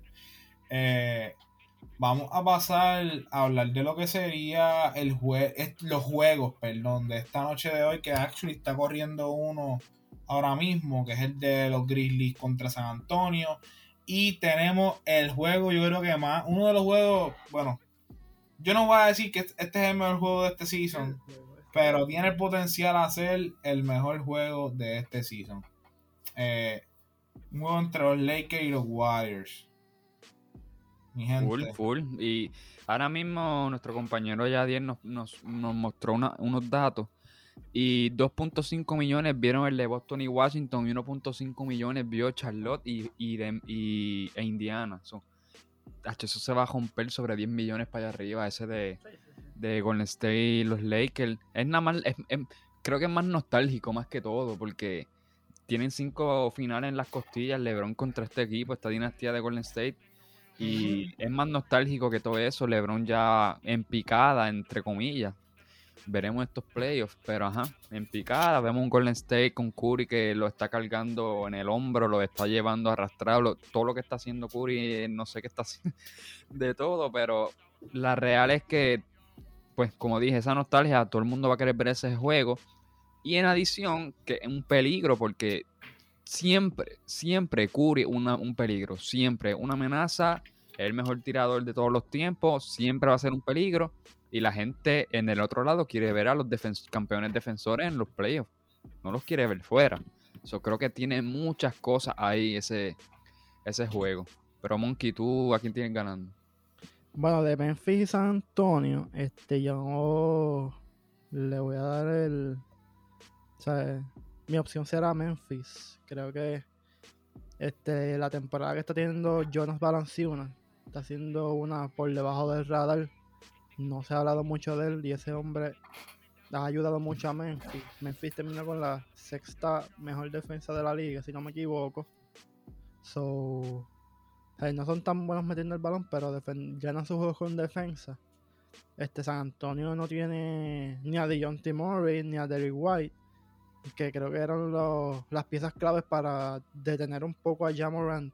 Eh, vamos a pasar a hablar de lo que sería el los juegos, perdón, de esta noche de hoy, que actually está corriendo uno ahora mismo, que es el de los Grizzlies contra San Antonio. Y tenemos el juego, yo creo que más, uno de los juegos, bueno, yo no voy a decir que este es el mejor juego de este season, pero tiene el potencial a ser el mejor juego de este season. Eh, un juego entre los Lakers y los Warriors. Full, full. Y ahora mismo nuestro compañero Yadier nos, nos, nos mostró unos datos. Y 2.5 millones vieron el de Boston y Washington y 1.5 millones vio Charlotte y, y, e Indiana. So, eso se va a romper sobre 10 millones para allá arriba, ese de, de Golden State y los Lakers. Es nada más, creo que es más nostálgico más que todo, porque tienen cinco finales en las costillas, LeBron contra este equipo, esta dinastía de Golden State. Y es más nostálgico que todo eso, LeBron ya en picada, entre comillas. Veremos estos playoffs, pero ajá, en picada. Vemos un Golden State con Curry que lo está cargando en el hombro, lo está llevando arrastrado. todo lo que está haciendo Curry, no sé qué está haciendo de todo, pero la real es que, pues como dije, esa nostalgia, todo el mundo va a querer ver ese juego. Y en adición, que es un peligro porque siempre, siempre Curry una, un peligro, siempre una amenaza, el mejor tirador de todos los tiempos, siempre va a ser un peligro. Y la gente en el otro lado quiere ver a los campeones defensores en los playoffs, no los quiere ver fuera. Yo creo que tiene muchas cosas ahí ese, ese juego. Pero Monkey, ¿tú a quién tienes ganando? Bueno, de Memphis y San Antonio, este, yo le voy a dar el, mi opción será Memphis. Creo que este, la temporada que está teniendo Jonas Valanciunas está haciendo una por debajo del radar. No se ha hablado mucho de él y ese hombre ha ayudado mucho a Memphis. Memphis termina con la sexta mejor defensa de la liga, si no me equivoco. So, no son tan buenos metiendo el balón, pero ganan sus juegos con defensa. Este San Antonio no tiene ni a Dejounte Murray ni a Derrick White que creo que eran las piezas claves para detener un poco a Jamorant.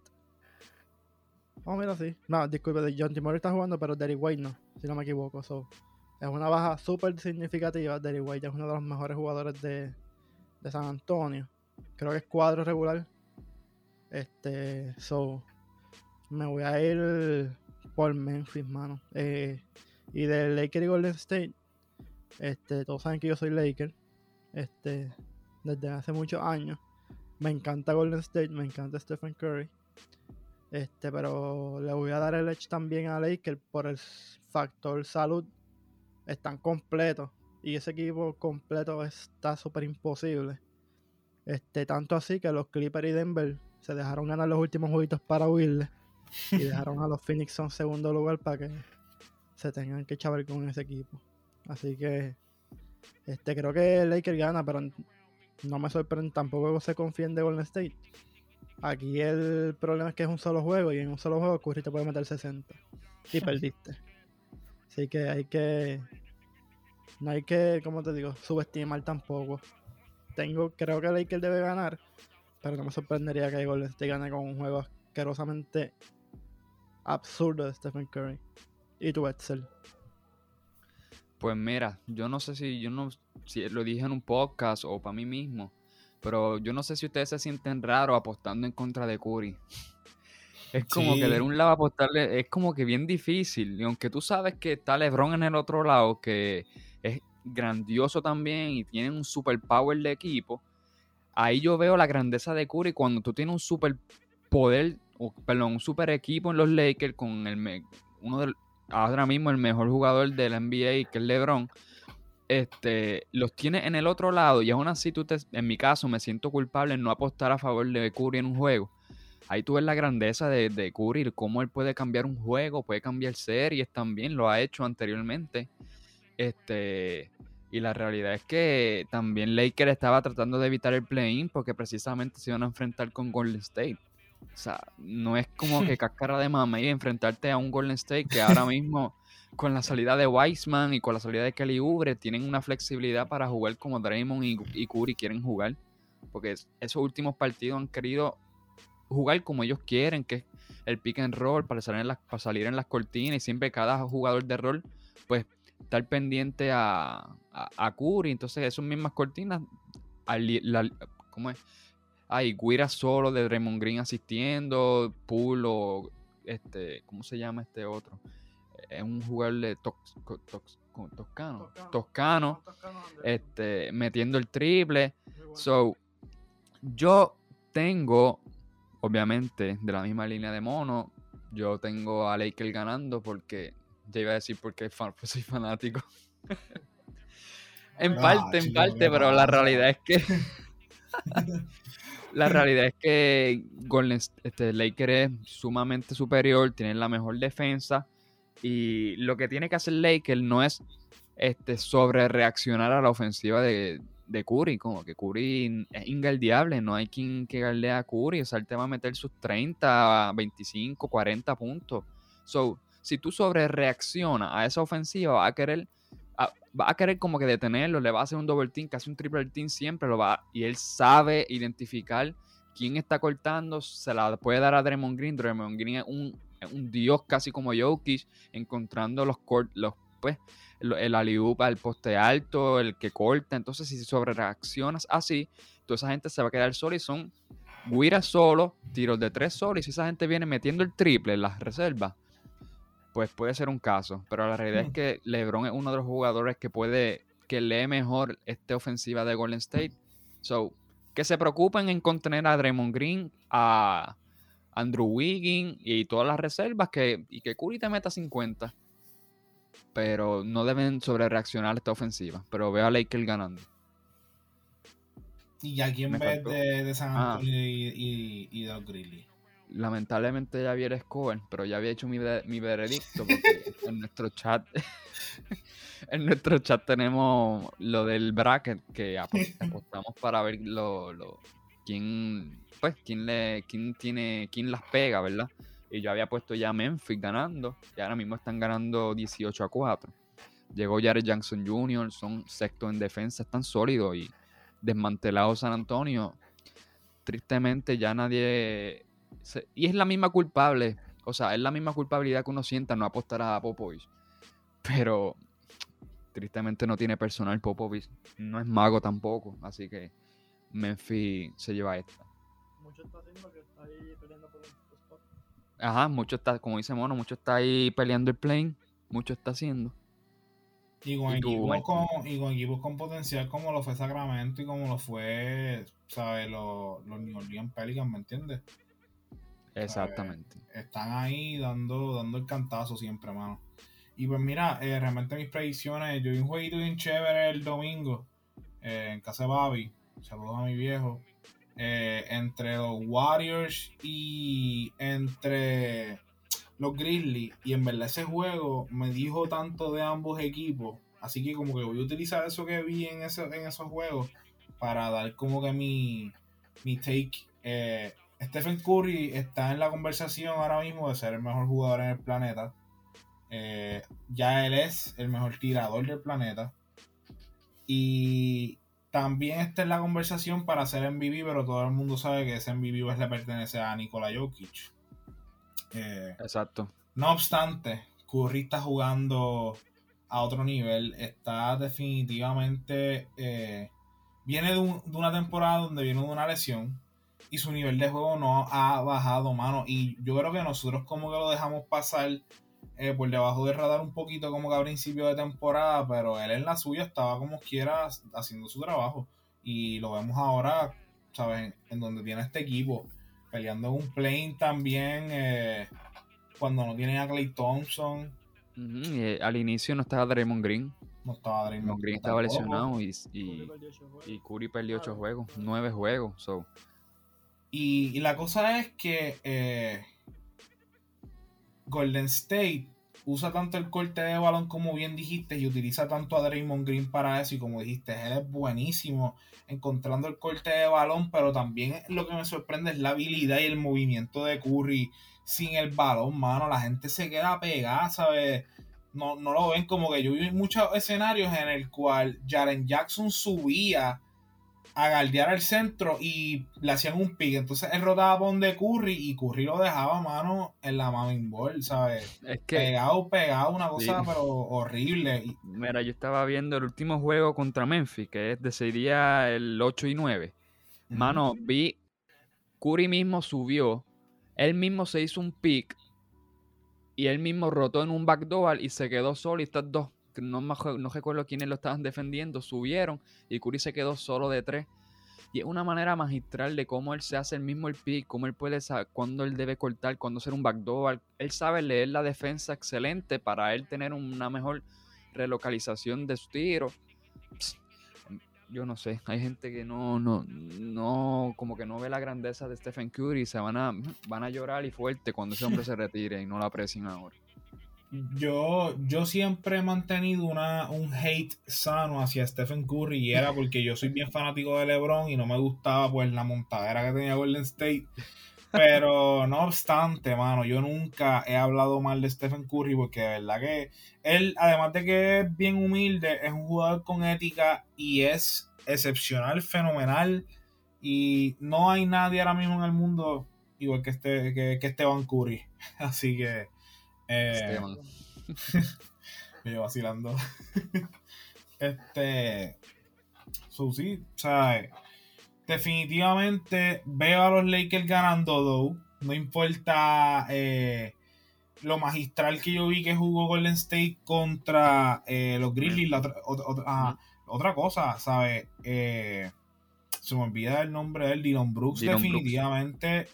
Oh, mira, sí. No, disculpe, John Timor está jugando, pero Derry White no, si no me equivoco. So, es una baja súper significativa. Derry White es uno de los mejores jugadores de, de San Antonio. Creo que es cuadro regular. Este, so, me voy a ir por Memphis, mano. Eh, y de Laker y Golden State, este, todos saben que yo soy Laker. Este, desde hace muchos años. Me encanta Golden State, me encanta Stephen Curry. Este, pero le voy a dar el edge también a Lakers por el factor salud. Están completos. Y ese equipo completo está súper imposible. Este, tanto así que los Clippers y Denver se dejaron ganar los últimos jueguitos para huirle. Y dejaron a los Phoenix en segundo lugar para que se tengan que chavar con ese equipo. Así que este creo que Lakers gana, pero no me sorprende tampoco se confíen de Golden State. Aquí el problema es que es un solo juego y en un solo juego Curry te puede meter 60 y perdiste. Así que hay que no hay que, como te digo, subestimar tampoco. Tengo, creo que Lakers debe ganar, pero no me sorprendería que Golden State gane con un juego asquerosamente absurdo de Stephen Curry. Y tu Excel. Pues mira, yo no sé si yo no si lo dije en un podcast o para mí mismo, pero yo no sé si ustedes se sienten raros apostando en contra de Curry. Es como que de un lado apostarle es como que bien difícil. Y aunque tú sabes que está LeBron en el otro lado, que es grandioso también y tiene un super power de equipo, ahí yo veo la grandeza de Curry cuando tú tienes un super poder, o, perdón, un super equipo en los Lakers con el uno de ahora mismo el mejor jugador del NBA, que es LeBron, este, los tiene en el otro lado y aún así tú te, en mi caso me siento culpable en no apostar a favor de Curry en un juego. Ahí tú ves la grandeza de, de Curry, cómo él puede cambiar un juego, puede cambiar series también, lo ha hecho anteriormente. Este, y la realidad es que también Laker estaba tratando de evitar el play-in porque precisamente se iban a enfrentar con Golden State. O sea, no es como que cascara de mame y enfrentarte a un Golden State que ahora mismo, con la salida de Wiseman y con la salida de Kelly Oubre, tienen una flexibilidad para jugar como Draymond y, Curry quieren jugar. Porque esos últimos partidos han querido jugar como ellos quieren, que es el pick and roll para salir en las, para salir en las cortinas y siempre cada jugador de rol, pues, estar pendiente a, a, Curry. Entonces, esas mismas cortinas, ¿cómo es? hay Guira solo de Raymond Green asistiendo, Pool o este, ¿cómo se llama este otro? Es un jugador de Toscano, Toscano, este, metiendo el triple. So, yo tengo, obviamente, de la misma línea de mono, yo tengo a Lakers ganando porque, ya iba a decir porque soy fanático. en ah, parte, en parte, pero la realidad es que... la realidad es que Golden, este, Lakers es sumamente superior, tienen la mejor defensa y lo que tiene que hacer Lakers no es este, sobre reaccionar a la ofensiva de, de Curry, como que Curry es ingaldeable, no hay quien que galdea a Curry, o sea, él te va a meter sus 30, 25, 40 puntos. So, si tú sobre reaccionas a esa ofensiva, va a querer va a querer como que detenerlo, le va a hacer un double team, casi un triple team siempre lo va y él sabe identificar quién está cortando, se la puede dar a Draymond Green, Draymond Green es un, un dios casi como Jokic, encontrando los, los pues el poste alto, el que corta. Entonces, si sobre reaccionas así, toda esa gente se va a quedar sola y son guiras solo, tiros de tres solos. Y si esa gente viene metiendo el triple en las reservas, pues puede ser un caso. Pero la realidad es hmm. que LeBron es uno de los jugadores que puede, que lee mejor esta ofensiva de Golden State. So, que se preocupen en contener a Draymond Green, a Andrew Wiggins y todas las reservas que, y que Curry te meta 50 pero no deben sobre reaccionar esta ofensiva. Pero veo a Lakers ganando. ¿Y a quién ves de, San ah. Antonio y, y, Grizzlies? Lamentablemente ya el score, pero ya había hecho mi, mi veredicto porque en nuestro chat en nuestro chat tenemos lo del bracket que apostamos para ver lo, lo, quién pues quién le quién tiene quién las pega, ¿verdad? Y yo había puesto ya Memphis ganando. Y ahora mismo están ganando 18 a 4. Llegó Jared Jackson Jr., son sexto en defensa, están sólidos y desmantelado San Antonio. Tristemente ya nadie... y es la misma culpable, o sea, es la misma culpabilidad que uno sienta no apostar a Popovich. Pero tristemente no tiene personal Popovich. No es mago tampoco, así que Memphis se lleva esta. Mucho está haciendo que está ahí peleando por Ajá, mucho está, como dice Mono, mucho está ahí peleando el plane, mucho está haciendo. Y con, equipos con, y con equipos con potencial como lo fue Sacramento y como lo fue, ¿sabes? Los, los New Orleans Pelicans, ¿me entiendes? Exactamente. están ahí dando, dando el cantazo siempre, mano. Y pues mira, eh, realmente mis predicciones, yo vi un jueguito bien chévere el domingo eh, en casa de Babi. Saludos a mi viejo. Eh, entre los Warriors y entre los Grizzlies. Y en verdad ese juego me dijo tanto de ambos equipos. Así que como que voy a utilizar eso que vi en, ese, en esos juegos para dar como que mi, mi take. Eh, Stephen Curry está en la conversación ahora mismo de ser el mejor jugador en el planeta. Eh, ya él es el mejor tirador del planeta. Y también está en la conversación para ser MVP, pero todo el mundo sabe que ese MVP le pertenece a Nikola Jokic. Eh, Exacto. No obstante, Curry está jugando a otro nivel. Está definitivamente. Eh, viene de, de, una temporada donde viene de una lesión. Y su nivel de juego no ha bajado, mano. Y yo creo que nosotros, como que lo dejamos pasar eh, por debajo del radar un poquito como que a principio de temporada, pero él en la suya estaba como quiera haciendo su trabajo. Y lo vemos ahora, ¿sabes? En donde tiene este equipo, peleando en un plane también, eh, cuando no tiene a Clay Thompson. Eh, al inicio no estaba Draymond Green. No estaba Draymond Green. estaba lesionado y, y, Curry perdió 8 juegos, 9 juegos. So. Y, y, la cosa es que Golden State usa tanto el corte de balón como bien dijiste y utiliza tanto a Draymond Green para eso y como dijiste, es buenísimo encontrando el corte de balón, pero también lo que me sorprende es la habilidad y el movimiento de Curry sin el balón, mano, la gente se queda pegada, ¿sabes? No, no lo ven como que yo vi muchos escenarios en el cual Jaren Jackson subía a galdear al centro y le hacían un pick. Entonces él rotaba por de Curry y Curry lo dejaba mano en la main ball, ¿sabes? Es que, pegado, pegado, una cosa pero horrible. Mira, yo estaba viendo el último juego contra Memphis, que es de sería el 8 y 9. Mano, vi Curry mismo subió, él mismo se hizo un pick y él mismo rotó en un backdoor y se quedó solo y estas dos no, no recuerdo quiénes lo estaban defendiendo, subieron y Curry se quedó solo de tres. Y es una manera magistral de cómo él se hace el mismo el pick, cómo él puede saber cuándo él debe cortar, cuándo hacer un backdoor. Él sabe leer la defensa excelente para él tener una mejor relocalización de su tiro. yo no sé, hay gente que no, no, no, como que no ve la grandeza de Stephen Curry y se van a, van a llorar y fuerte cuando ese hombre se retire y no lo aprecien ahora yo, yo siempre he mantenido una, un hate sano hacia Stephen Curry y era porque yo soy bien fanático de LeBron y no me gustaba pues la montadera que tenía Golden State. Pero no obstante, mano, yo nunca he hablado mal de Stephen Curry porque de verdad que él, además de que es bien humilde, es un jugador con ética y es excepcional, fenomenal. Y no hay nadie ahora mismo en el mundo igual que, este, que, que Esteban Curry. Así que eh, me vacilando. este. So, sí, o sea, definitivamente veo a los Lakers ganando, though. No importa eh, lo magistral que yo vi que jugó Golden State contra eh, los Grizzlies. La otra, otra, otra cosa, ¿sabes? Eh, se me olvida el nombre de él, Dylan Brooks. definitivamente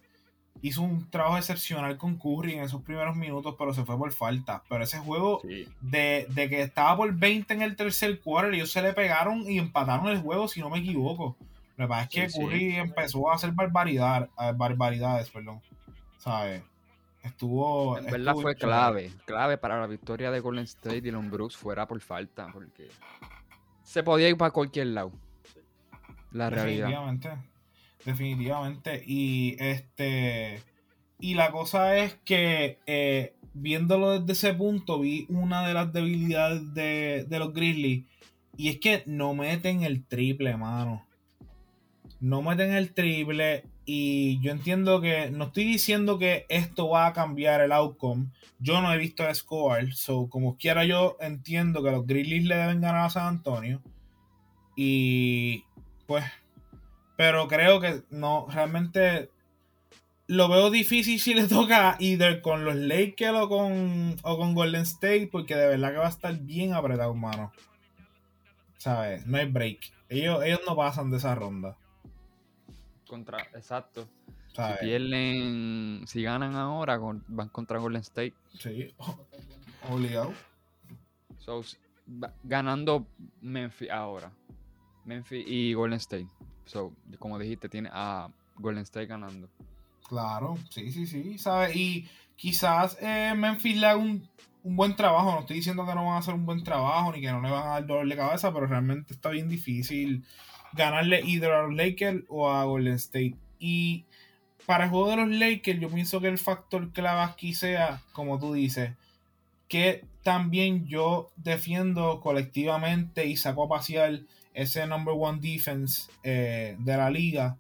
hizo un trabajo excepcional con Curry en esos primeros minutos, pero se fue por falta. Pero ese juego, de, que estaba por 20 en el tercer quarter, ellos se le pegaron y empataron el juego, si no me equivoco. Lo que pasa es que Curry empezó a hacer barbaridad, barbaridades, perdón. ¿Sabes? Estuvo. En verdad fue clave, clave para la victoria de Golden State y Dylan Brooks fuera por falta, porque se podía ir para cualquier lado. La realidad. Definitivamente. Y este. Y la cosa es que eh, viéndolo desde ese punto, vi una de las debilidades de, los Grizzlies. Y es que no meten el triple, mano. No meten el triple. Y yo entiendo que. No estoy diciendo que esto va a cambiar el outcome. Yo no he visto el score. So, como quiera, yo entiendo que los Grizzlies le deben ganar a San Antonio. Y. Pues pero creo que no, realmente lo veo difícil si le toca either con los Lakers o con, o con Golden State, porque de verdad que va a estar bien apretado, mano. ¿Sabes? No hay break. Ellos, ellos no pasan de esa ronda. Contra, exacto. Si pierden, si ganan ahora, van contra Golden State. Sí, obligado. So, ganando Memphis ahora. Memphis y Golden State. Como dijiste, tiene a Golden State ganando. Claro, sí, sí, sí, ¿sabes? Y quizás eh, Memphis le haga un, buen trabajo. No estoy diciendo que no van a hacer un buen trabajo ni que no le van a dar dolor de cabeza, pero realmente está bien difícil ganarle either a los Lakers o a Golden State. Y para el juego de los Lakers, yo pienso que el factor clave aquí sea, como tú dices, que también yo defiendo colectivamente y saco a pasear ese number one defense eh, de la liga.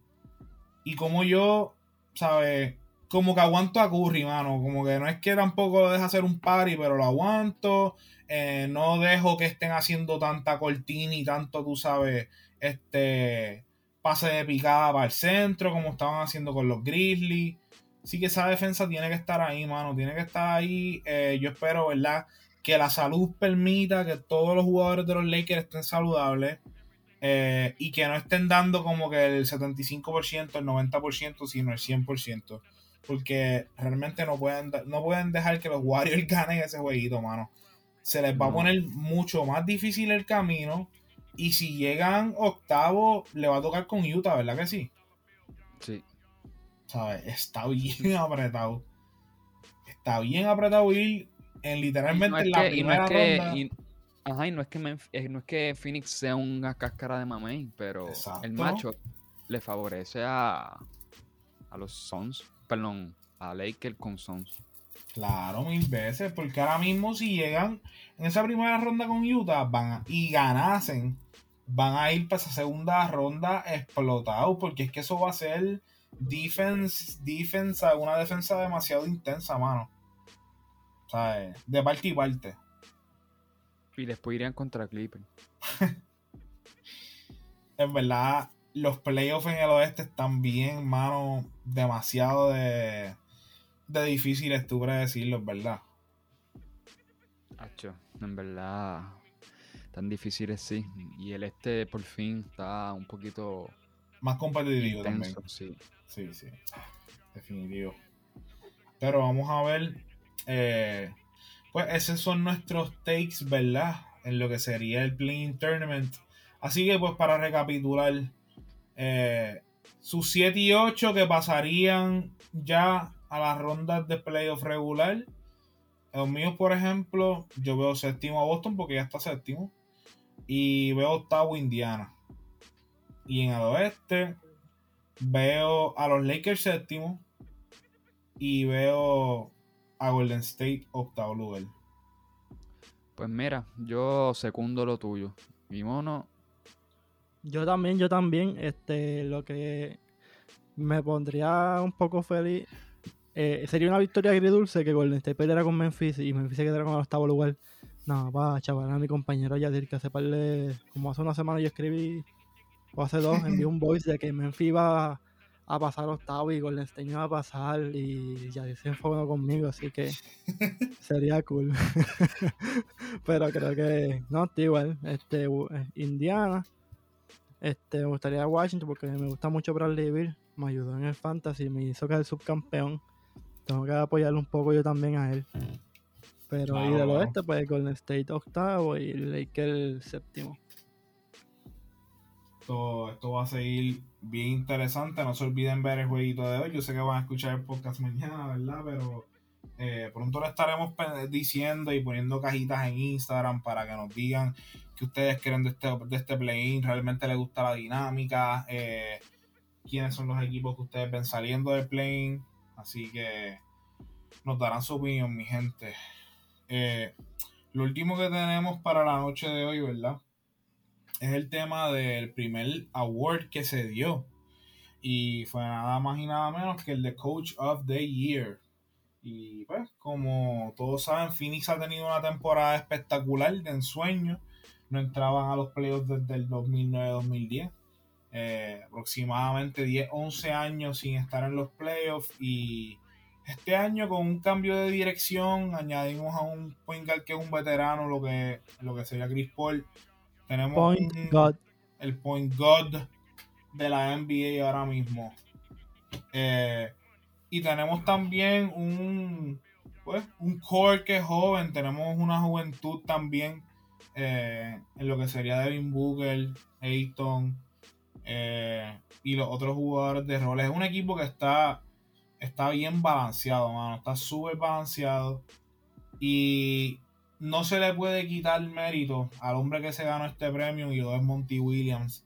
Y como yo, ¿sabes? Como que aguanto a Curry, mano. Como que no es que tampoco lo deja hacer un party, pero lo aguanto. Eh, no dejo que estén haciendo tanta cortina y tanto, tú sabes, este pase de picada para el centro, como estaban haciendo con los Grizzlies. Así que esa defensa tiene que estar ahí, mano. Tiene que estar ahí. Eh, yo espero, ¿verdad? Que la salud permita que todos los jugadores de los Lakers estén saludables. Eh, y que no estén dando como que el 75%, el 90%, sino el 100%. Porque realmente no pueden, no pueden dejar que los Warriors ganen ese jueguito, mano. Se les va a poner mucho más difícil el camino. Y si llegan octavo, le va a tocar con Utah, ¿verdad que sí? Sí. ¿Sabes? Está bien apretado. Está bien apretado ir en literalmente la primera ronda. Ajá, y no es que, eh, no es que Phoenix sea una cáscara de mamey, pero el macho le favorece a, a los Suns, perdón, a Lakers con Suns. Claro, mil veces, porque ahora mismo si llegan en esa primera ronda con Utah van y ganasen, van a ir para esa segunda ronda explotado, porque es que eso va a ser defense, defensa, una defensa demasiado intensa, mano. O sea, de parte y parte. Y después irían contra Clippers. en verdad, los playoffs en el oeste están bien, mano, demasiado de, de difíciles tú decirlo, es verdad. Hacho, en verdad, tan difíciles sí. Y el este por fin está un poquito Más competitivo también. Sí. sí, sí. Definitivo. Pero vamos a ver. Eh, pues esos son nuestros takes, ¿verdad? En lo que sería el Playing Tournament. Así que, pues, para recapitular, eh, sus 7 y 8 que pasarían ya a las rondas de playoff regular. Los míos, por ejemplo, yo veo séptimo a Boston porque ya está séptimo. Y veo octavo Indiana. Y en el oeste veo a los Lakers séptimo. Y veo a Golden State octavo lugar. Pues mira, yo secundo lo tuyo. Mi mono. Yo también, yo también. Este, lo que me pondría un poco feliz eh, sería una victoria agridulce que Golden State perdiera con Memphis y Memphis se quedara con el octavo lugar. No, va, chaval, a mi compañero Yadir, que hace parle, como hace una semana yo escribí, o hace dos, envié un voice de que Memphis iba a, pasar octavo y Golden State iba a pasar y Yadir se enfocó conmigo, así que sería cool. Pero creo que, no, estoy igual, este, eh, Indiana, este, me gustaría Washington porque me gusta mucho Bradley Bill, me ayudó en el fantasy, me hizo caer subcampeón tengo que apoyarlo un poco yo también a él. Pero y del oeste, pues Golden State octavo y Lakers séptimo. Esto, va a seguir bien interesante. No se olviden ver el jueguito de hoy. Yo sé que van a escuchar el podcast mañana, ¿verdad? Pero eh, pronto le estaremos diciendo y poniendo cajitas en Instagram para que nos digan qué ustedes creen de este, de este play-in. ¿Realmente les gusta la dinámica? Eh, ¿Quiénes son los equipos que ustedes ven saliendo del play-in? Así que nos darán su opinión, mi gente. Eh, lo último que tenemos para la noche de hoy, ¿verdad? Es el tema del primer award que se dio. Y fue nada más y nada menos que el de Coach of the Year. Y pues, como todos saben, Phoenix ha tenido una temporada espectacular de ensueño. No entraban a los playoffs desde el 2009-2010. Eh, aproximadamente 10, 11 años sin estar en los playoffs y este año con un cambio de dirección añadimos a un point guard que es un veterano, lo que, lo que sería Chris Paul. Tenemos el point guard de la NBA ahora mismo. Eh, y tenemos también un, pues, un core que es joven, tenemos una juventud también eh, en lo que sería Devin Booker, Ayton, eh, y los otros jugadores de roles. Es un equipo que está, está bien balanceado, mano. Está súper balanceado. Y no se le puede quitar mérito al hombre que se ganó este premio y lo es Monty Williams,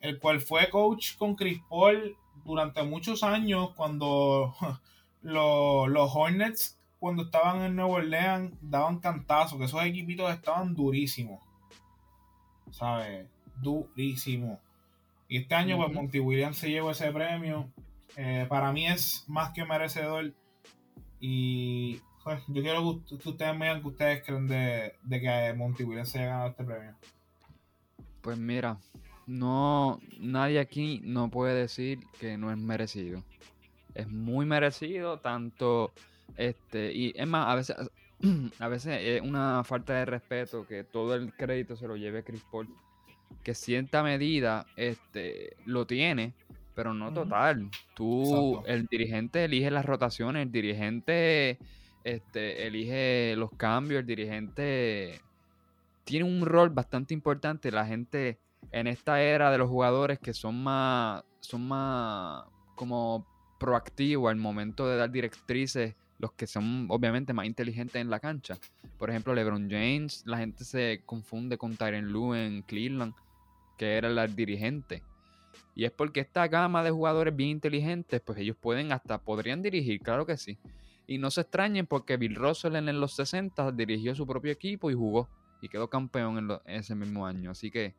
el cual fue coach con Chris Paul durante muchos años cuando los, los Hornets, cuando estaban en Nueva Orleans, daban cantazo, que esos equipitos estaban durísimos. ¿Sabes? Durísimos. Y este año, pues Monty Williams se llevó ese premio. Eh, para mí es más que merecedor. Y pues, yo quiero que, ustedes me digan que ustedes creen de, que Monty Williams se haya ganado este premio. Pues mira, no, nadie aquí no puede decir que no es merecido. Es muy merecido, tanto este, y es más, a veces, a veces es una falta de respeto que todo el crédito se lo lleve Chris Paul que cierta medida este, lo tiene, pero no total. Tú, el dirigente elige las rotaciones, el dirigente este, elige los cambios, el dirigente tiene un rol bastante importante. La gente en esta era de los jugadores que son más, son más como proactivos al momento de dar directrices, los que son obviamente más inteligentes en la cancha. Por ejemplo, LeBron James, la gente se confunde con Tyron Lue en Cleveland, que era el dirigente. Y es porque esta gama de jugadores bien inteligentes, pues ellos pueden hasta, podrían dirigir, claro que sí. Y no se extrañen porque Bill Russell en los 60 dirigió su propio equipo y jugó. Y quedó campeón en, ese mismo año. Así que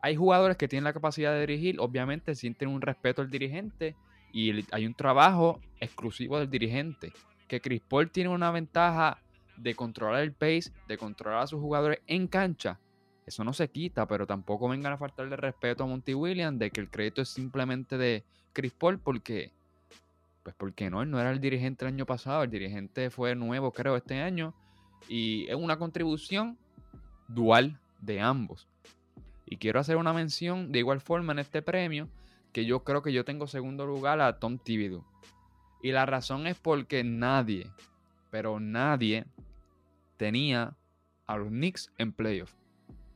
hay jugadores que tienen la capacidad de dirigir, obviamente sienten un respeto al dirigente y hay un trabajo exclusivo del dirigente. Que Chris Paul tiene una ventaja de controlar el pace, de controlar a sus jugadores en cancha. Eso no se quita, pero tampoco vengan a faltarle respeto a Monty Williams de que el crédito es simplemente de Chris Paul porque, pues porque no, él no era el dirigente el año pasado, el dirigente fue nuevo creo este año y es una contribución dual de ambos. Y quiero hacer una mención de igual forma en este premio que yo creo que yo tengo segundo lugar a Tom Thibodeau. Y la razón es porque nadie, pero nadie tenía a los Knicks en playoff.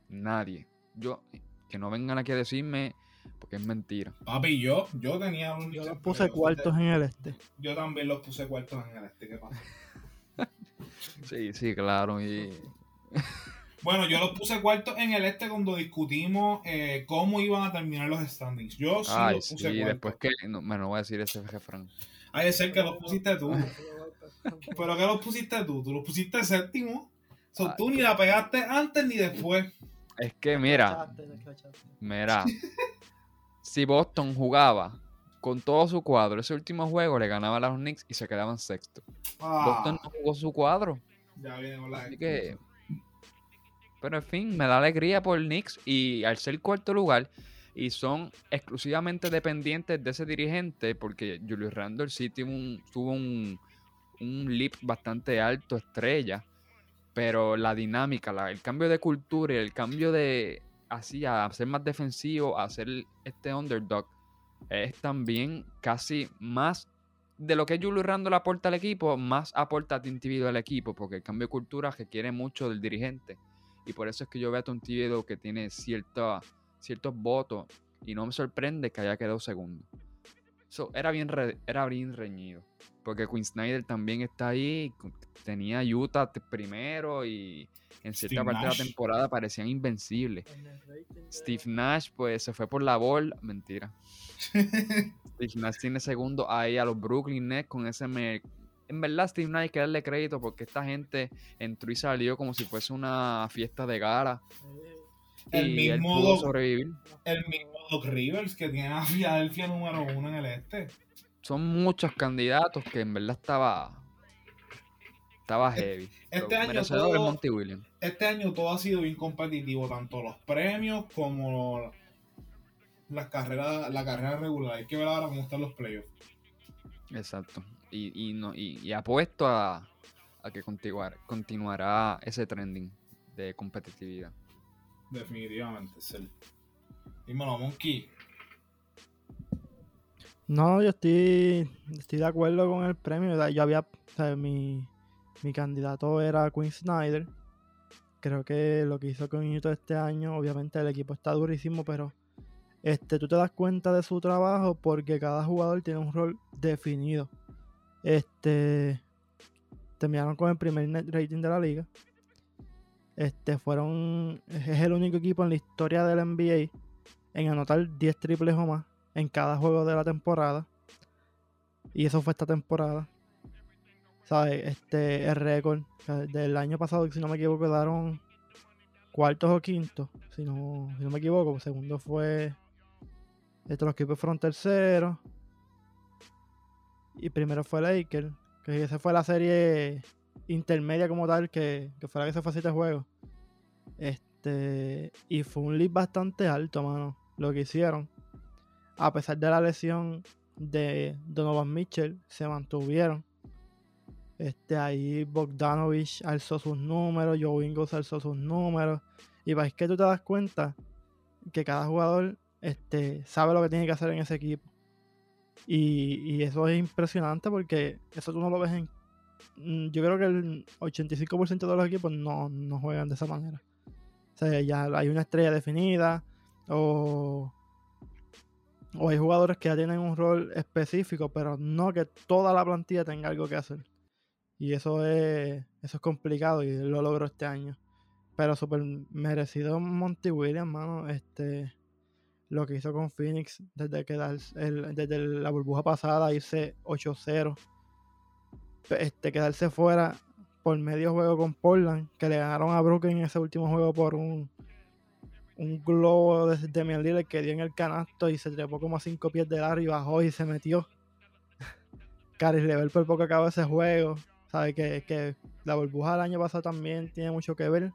Nadie. Yo, que no vengan aquí a decirme porque es mentira. Papi, yo, yo tenía un. Yo los puse cuartos en el este. Yo también los puse cuartos en el este. ¿Qué pasa? sí, sí, claro. Y... Bueno, yo los puse cuartos en el este cuando discutimos eh, cómo iban a terminar los standings. Yo sí los puse sí, después que. No, me no voy a decir ese refrán. Hay de ser que los pusiste tú. Pero que los pusiste tú. Tú los pusiste séptimo. So, tú ni la pegaste antes ni después. Es que mira. Mira. Si Boston jugaba con todo su cuadro, ese último juego le ganaba a los Knicks y se quedaban sexto. Ah. Boston no jugó su cuadro. Ya viene la Así que pero en fin, me da alegría por Knicks y al ser cuarto lugar y son exclusivamente dependientes de ese dirigente porque Julius Randle sí tuvo un, tuvo un, un leap bastante alto, estrella, pero la dinámica, el cambio de cultura y el cambio de así a ser más defensivo, a ser este underdog, es también casi más de lo que Julius Randle aporta al equipo, más aporta individuo al equipo, porque el cambio de cultura requiere mucho del dirigente. Y por eso es que yo veo a Tom que tiene ciertos votos y no me sorprende que haya quedado segundo. Era, bien era bien reñido. Porque Quinn Snyder también está ahí. Tenía Utah primero y en cierta parte de la temporada parecían invencibles. Steve Nash, pues se fue por la bola. Mentira. Steve Nash tiene segundo ahí a los Brooklyn Nets con ese en verdad Steve Nash hay que darle crédito porque esta gente entró y salió como si fuese una fiesta de gala. El mismo sobrevivir. El mismo Doc Rivers que tiene a Filadelfia número uno en el este. Son muchos candidatos que en verdad estaba estaba heavy. Este año, todo, este año todo ha sido bien competitivo, tanto los premios como las carreras, la carrera regular. Hay que ver ahora cómo están los playoffs. Exacto y, no, y, apuesto a, que continuar, continuará ese trending de competitividad. Definitivamente, sí. Dímelo, Monkey. No, yo estoy, estoy de acuerdo con el premio. Yo había, mi, mi candidato era Quinn Snyder. Creo que lo que hizo con Utah este año, obviamente el equipo está durísimo, pero este, tú te das cuenta de su trabajo porque cada jugador tiene un rol definido. Este terminaron con el primer net rating de la liga. Este fueron es el único equipo en la historia del NBA en anotar 10 triples o más en cada juego de la temporada. Y eso fue esta temporada. ¿Sabes? Este el récord del año pasado, si no me equivoco, quedaron cuartos o quintos. Si no, si no me equivoco, segundo fue. Estos los equipos fueron terceros. Y primero fue Laker, que esa fue la serie intermedia como tal, que, que fue la que se fue a siete juegos. Este, y fue un lead bastante alto, mano, lo que hicieron. A pesar de la lesión de Donovan Mitchell, se mantuvieron. Este, ahí Bogdanovich alzó sus números, Joe Ingles alzó sus números. Y vais que tú te das cuenta que cada jugador este, sabe lo que tiene que hacer en ese equipo. Y, eso es impresionante porque eso tú no lo ves en... Mm, yo creo que el 85% de los equipos no, juegan de esa manera. O sea, ya hay una estrella definida o, hay jugadores que ya tienen un rol específico, pero no que toda la plantilla tenga algo que hacer. Y eso es, eso es complicado y lo logró este año. Pero súper merecido Monty Williams, mano. Este, lo que hizo con Phoenix desde que desde la burbuja pasada irse 8-0 este, quedarse fuera por medio juego con Portland que le ganaron a Brooklyn en ese último juego por un un globo de Demian Lillard que dio en el canasto y se trepó como a 5 pies de largo y bajó y se metió Caris Level por poco acabó ese juego sabe que, que la burbuja del año pasado también tiene mucho que ver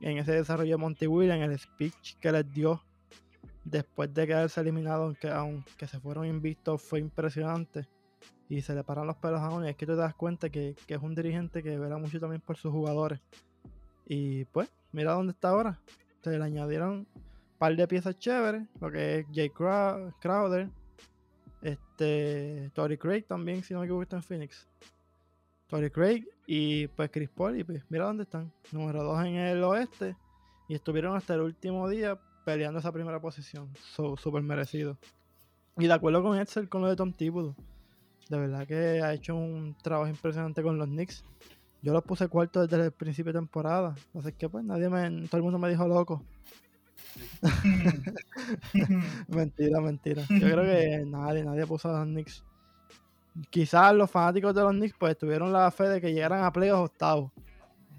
en ese desarrollo de Monty en el speech que les dio después de quedarse eliminado, aunque, aunque se fueron invictos, fue impresionante. Y se le paran los pelos a uno. Y es que te das cuenta que, es un dirigente que verá mucho también por sus jugadores. Y pues, mira dónde está ahora. Se le añadieron par de piezas chéveres, lo que es Jay Crowder, este, Tory Craig también, si no me equivoco, está en Phoenix. Tory Craig y pues Chris Paul, y pues mira dónde están. Número 2 en el oeste. Y estuvieron hasta el último día peleando esa primera posición. Súper merecido. Y de acuerdo con Edsel, con lo de Tom Thibodeau. De verdad que ha hecho un trabajo impresionante con los Knicks. Yo los puse cuarto desde el principio de temporada. Así que pues nadie me, todo el mundo me dijo loco. mentira, mentira. Yo creo que nadie, nadie puso a los Knicks. Quizás los fanáticos de los Knicks pues tuvieron la fe de que llegaran a playoffs octavos.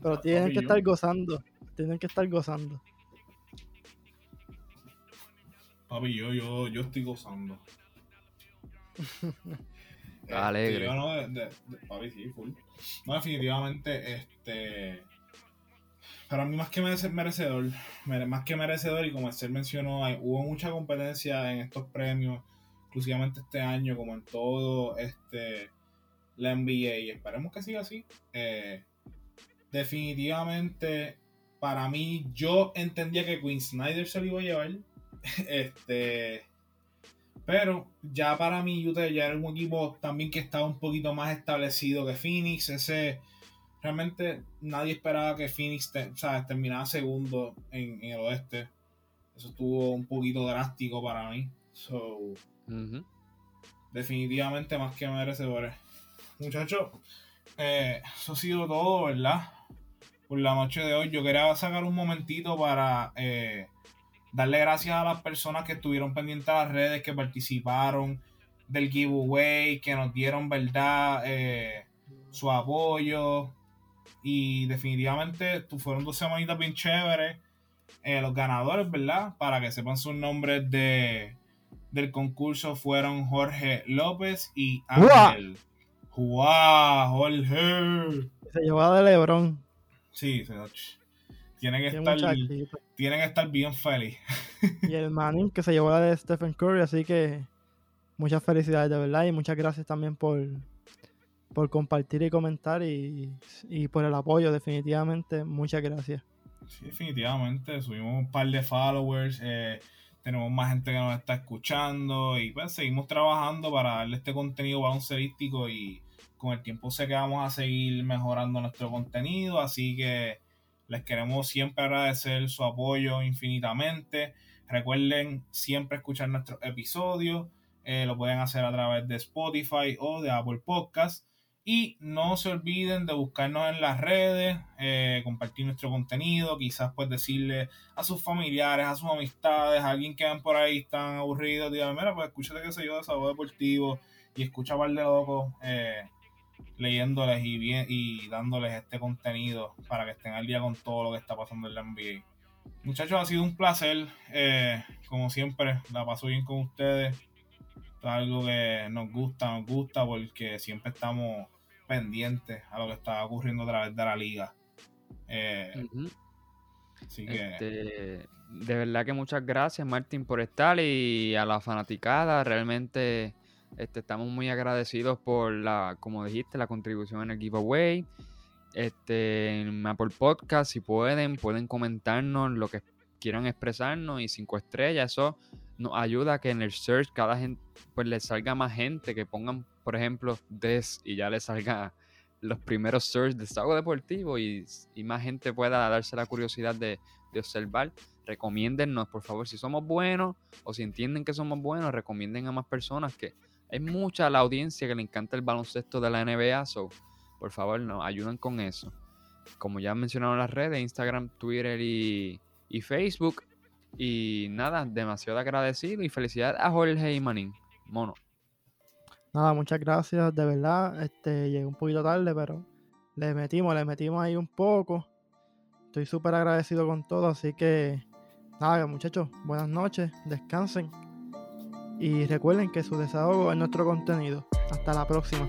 Pero tienen que estar gozando. Tienen que estar gozando. Papi, yo, yo, yo estoy gozando. Alegre. Este, no, papi, sí, full. No, definitivamente, este. Para mí, más que merecedor, más que merecedor, y como el ser mencionó, hubo mucha competencia en estos premios, exclusivamente este año, como en todo este la NBA, y esperemos que siga así. Eh, definitivamente, para mí, yo entendía que Queen Snyder se lo iba a llevar. este pero ya para mí Utah ya era un equipo también que estaba un poquito más establecido que Phoenix. Ese realmente nadie esperaba que Phoenix terminara segundo en, el oeste. Eso estuvo un poquito drástico para mí. So, Definitivamente más que merecedores. Muchachos, eh, eso ha sido todo, ¿verdad? Por la noche de hoy. Yo quería sacar un momentito para eh, darle gracias a las personas que estuvieron pendientes a las redes, que participaron del giveaway, que nos dieron, ¿verdad? Eh, su apoyo. Y definitivamente fueron dos semanitas bien chéveres. Eh, los ganadores, ¿verdad? Para que sepan sus nombres de, del concurso fueron Jorge López y Ángel. ¡Juá! ¡Jorge! Se llevó de Lebron. Sí, se tienen que, estar, tienen que estar bien feliz. y el Manning que se llevó la de Stephen Curry, así que muchas felicidades de verdad y muchas gracias también por, por compartir y comentar y, por el apoyo, definitivamente. Muchas gracias. Sí, definitivamente. Subimos un par de followers. Eh, tenemos más gente que nos está escuchando y pues seguimos trabajando para darle este contenido baloncerístico y con el tiempo sé que vamos a seguir mejorando nuestro contenido, así que les queremos siempre agradecer su apoyo infinitamente. Recuerden siempre escuchar nuestros episodios. Eh, lo pueden hacer a través de Spotify o de Apple Podcast. Y no se olviden de buscarnos en las redes, eh, compartir nuestro contenido, quizás pues decirle a sus familiares, a sus amistades, a alguien que van por ahí están aburridos, díganme, mira, pues escúchate que se yo de Sábado Deportivo y escucha a par de locos. Eh, leyéndoles y, bien, y dándoles este contenido para que estén al día con todo lo que está pasando en la NBA. Muchachos, ha sido un placer. Eh, como siempre, la paso bien con ustedes. Es algo que nos gusta, nos gusta porque siempre estamos pendientes a lo que está ocurriendo a través de la liga. Eh, así que... Este, de verdad que muchas gracias, Martín, por estar y a la fanaticada. Realmente este, estamos muy agradecidos por la, como dijiste, la contribución en el giveaway. Este, en Apple Podcast, si pueden, pueden comentarnos lo que quieran expresarnos y cinco estrellas. Eso nos ayuda a que en el search cada gente, pues le salga más gente, que pongan, por ejemplo, Des y ya le salga los primeros search de Sago Deportivo y, más gente pueda darse la curiosidad de, de observar. Recomiéndennos, por favor, si somos buenos o si entienden que somos buenos, recomienden a más personas que hay mucha la audiencia que le encanta el baloncesto de la NBA, so por favor nos ayuden con eso. Como ya mencionaron las redes, Instagram, Twitter y, Facebook. Y nada, demasiado agradecido y felicidades a Jorge y. Mono. Nada, muchas gracias, de verdad. Este, llegué un poquito tarde, pero le metimos, le metimos ahí un poco. Estoy súper agradecido con todo, así que nada, muchachos, buenas noches, descansen y recuerden que su desahogo es nuestro contenido. Hasta la próxima.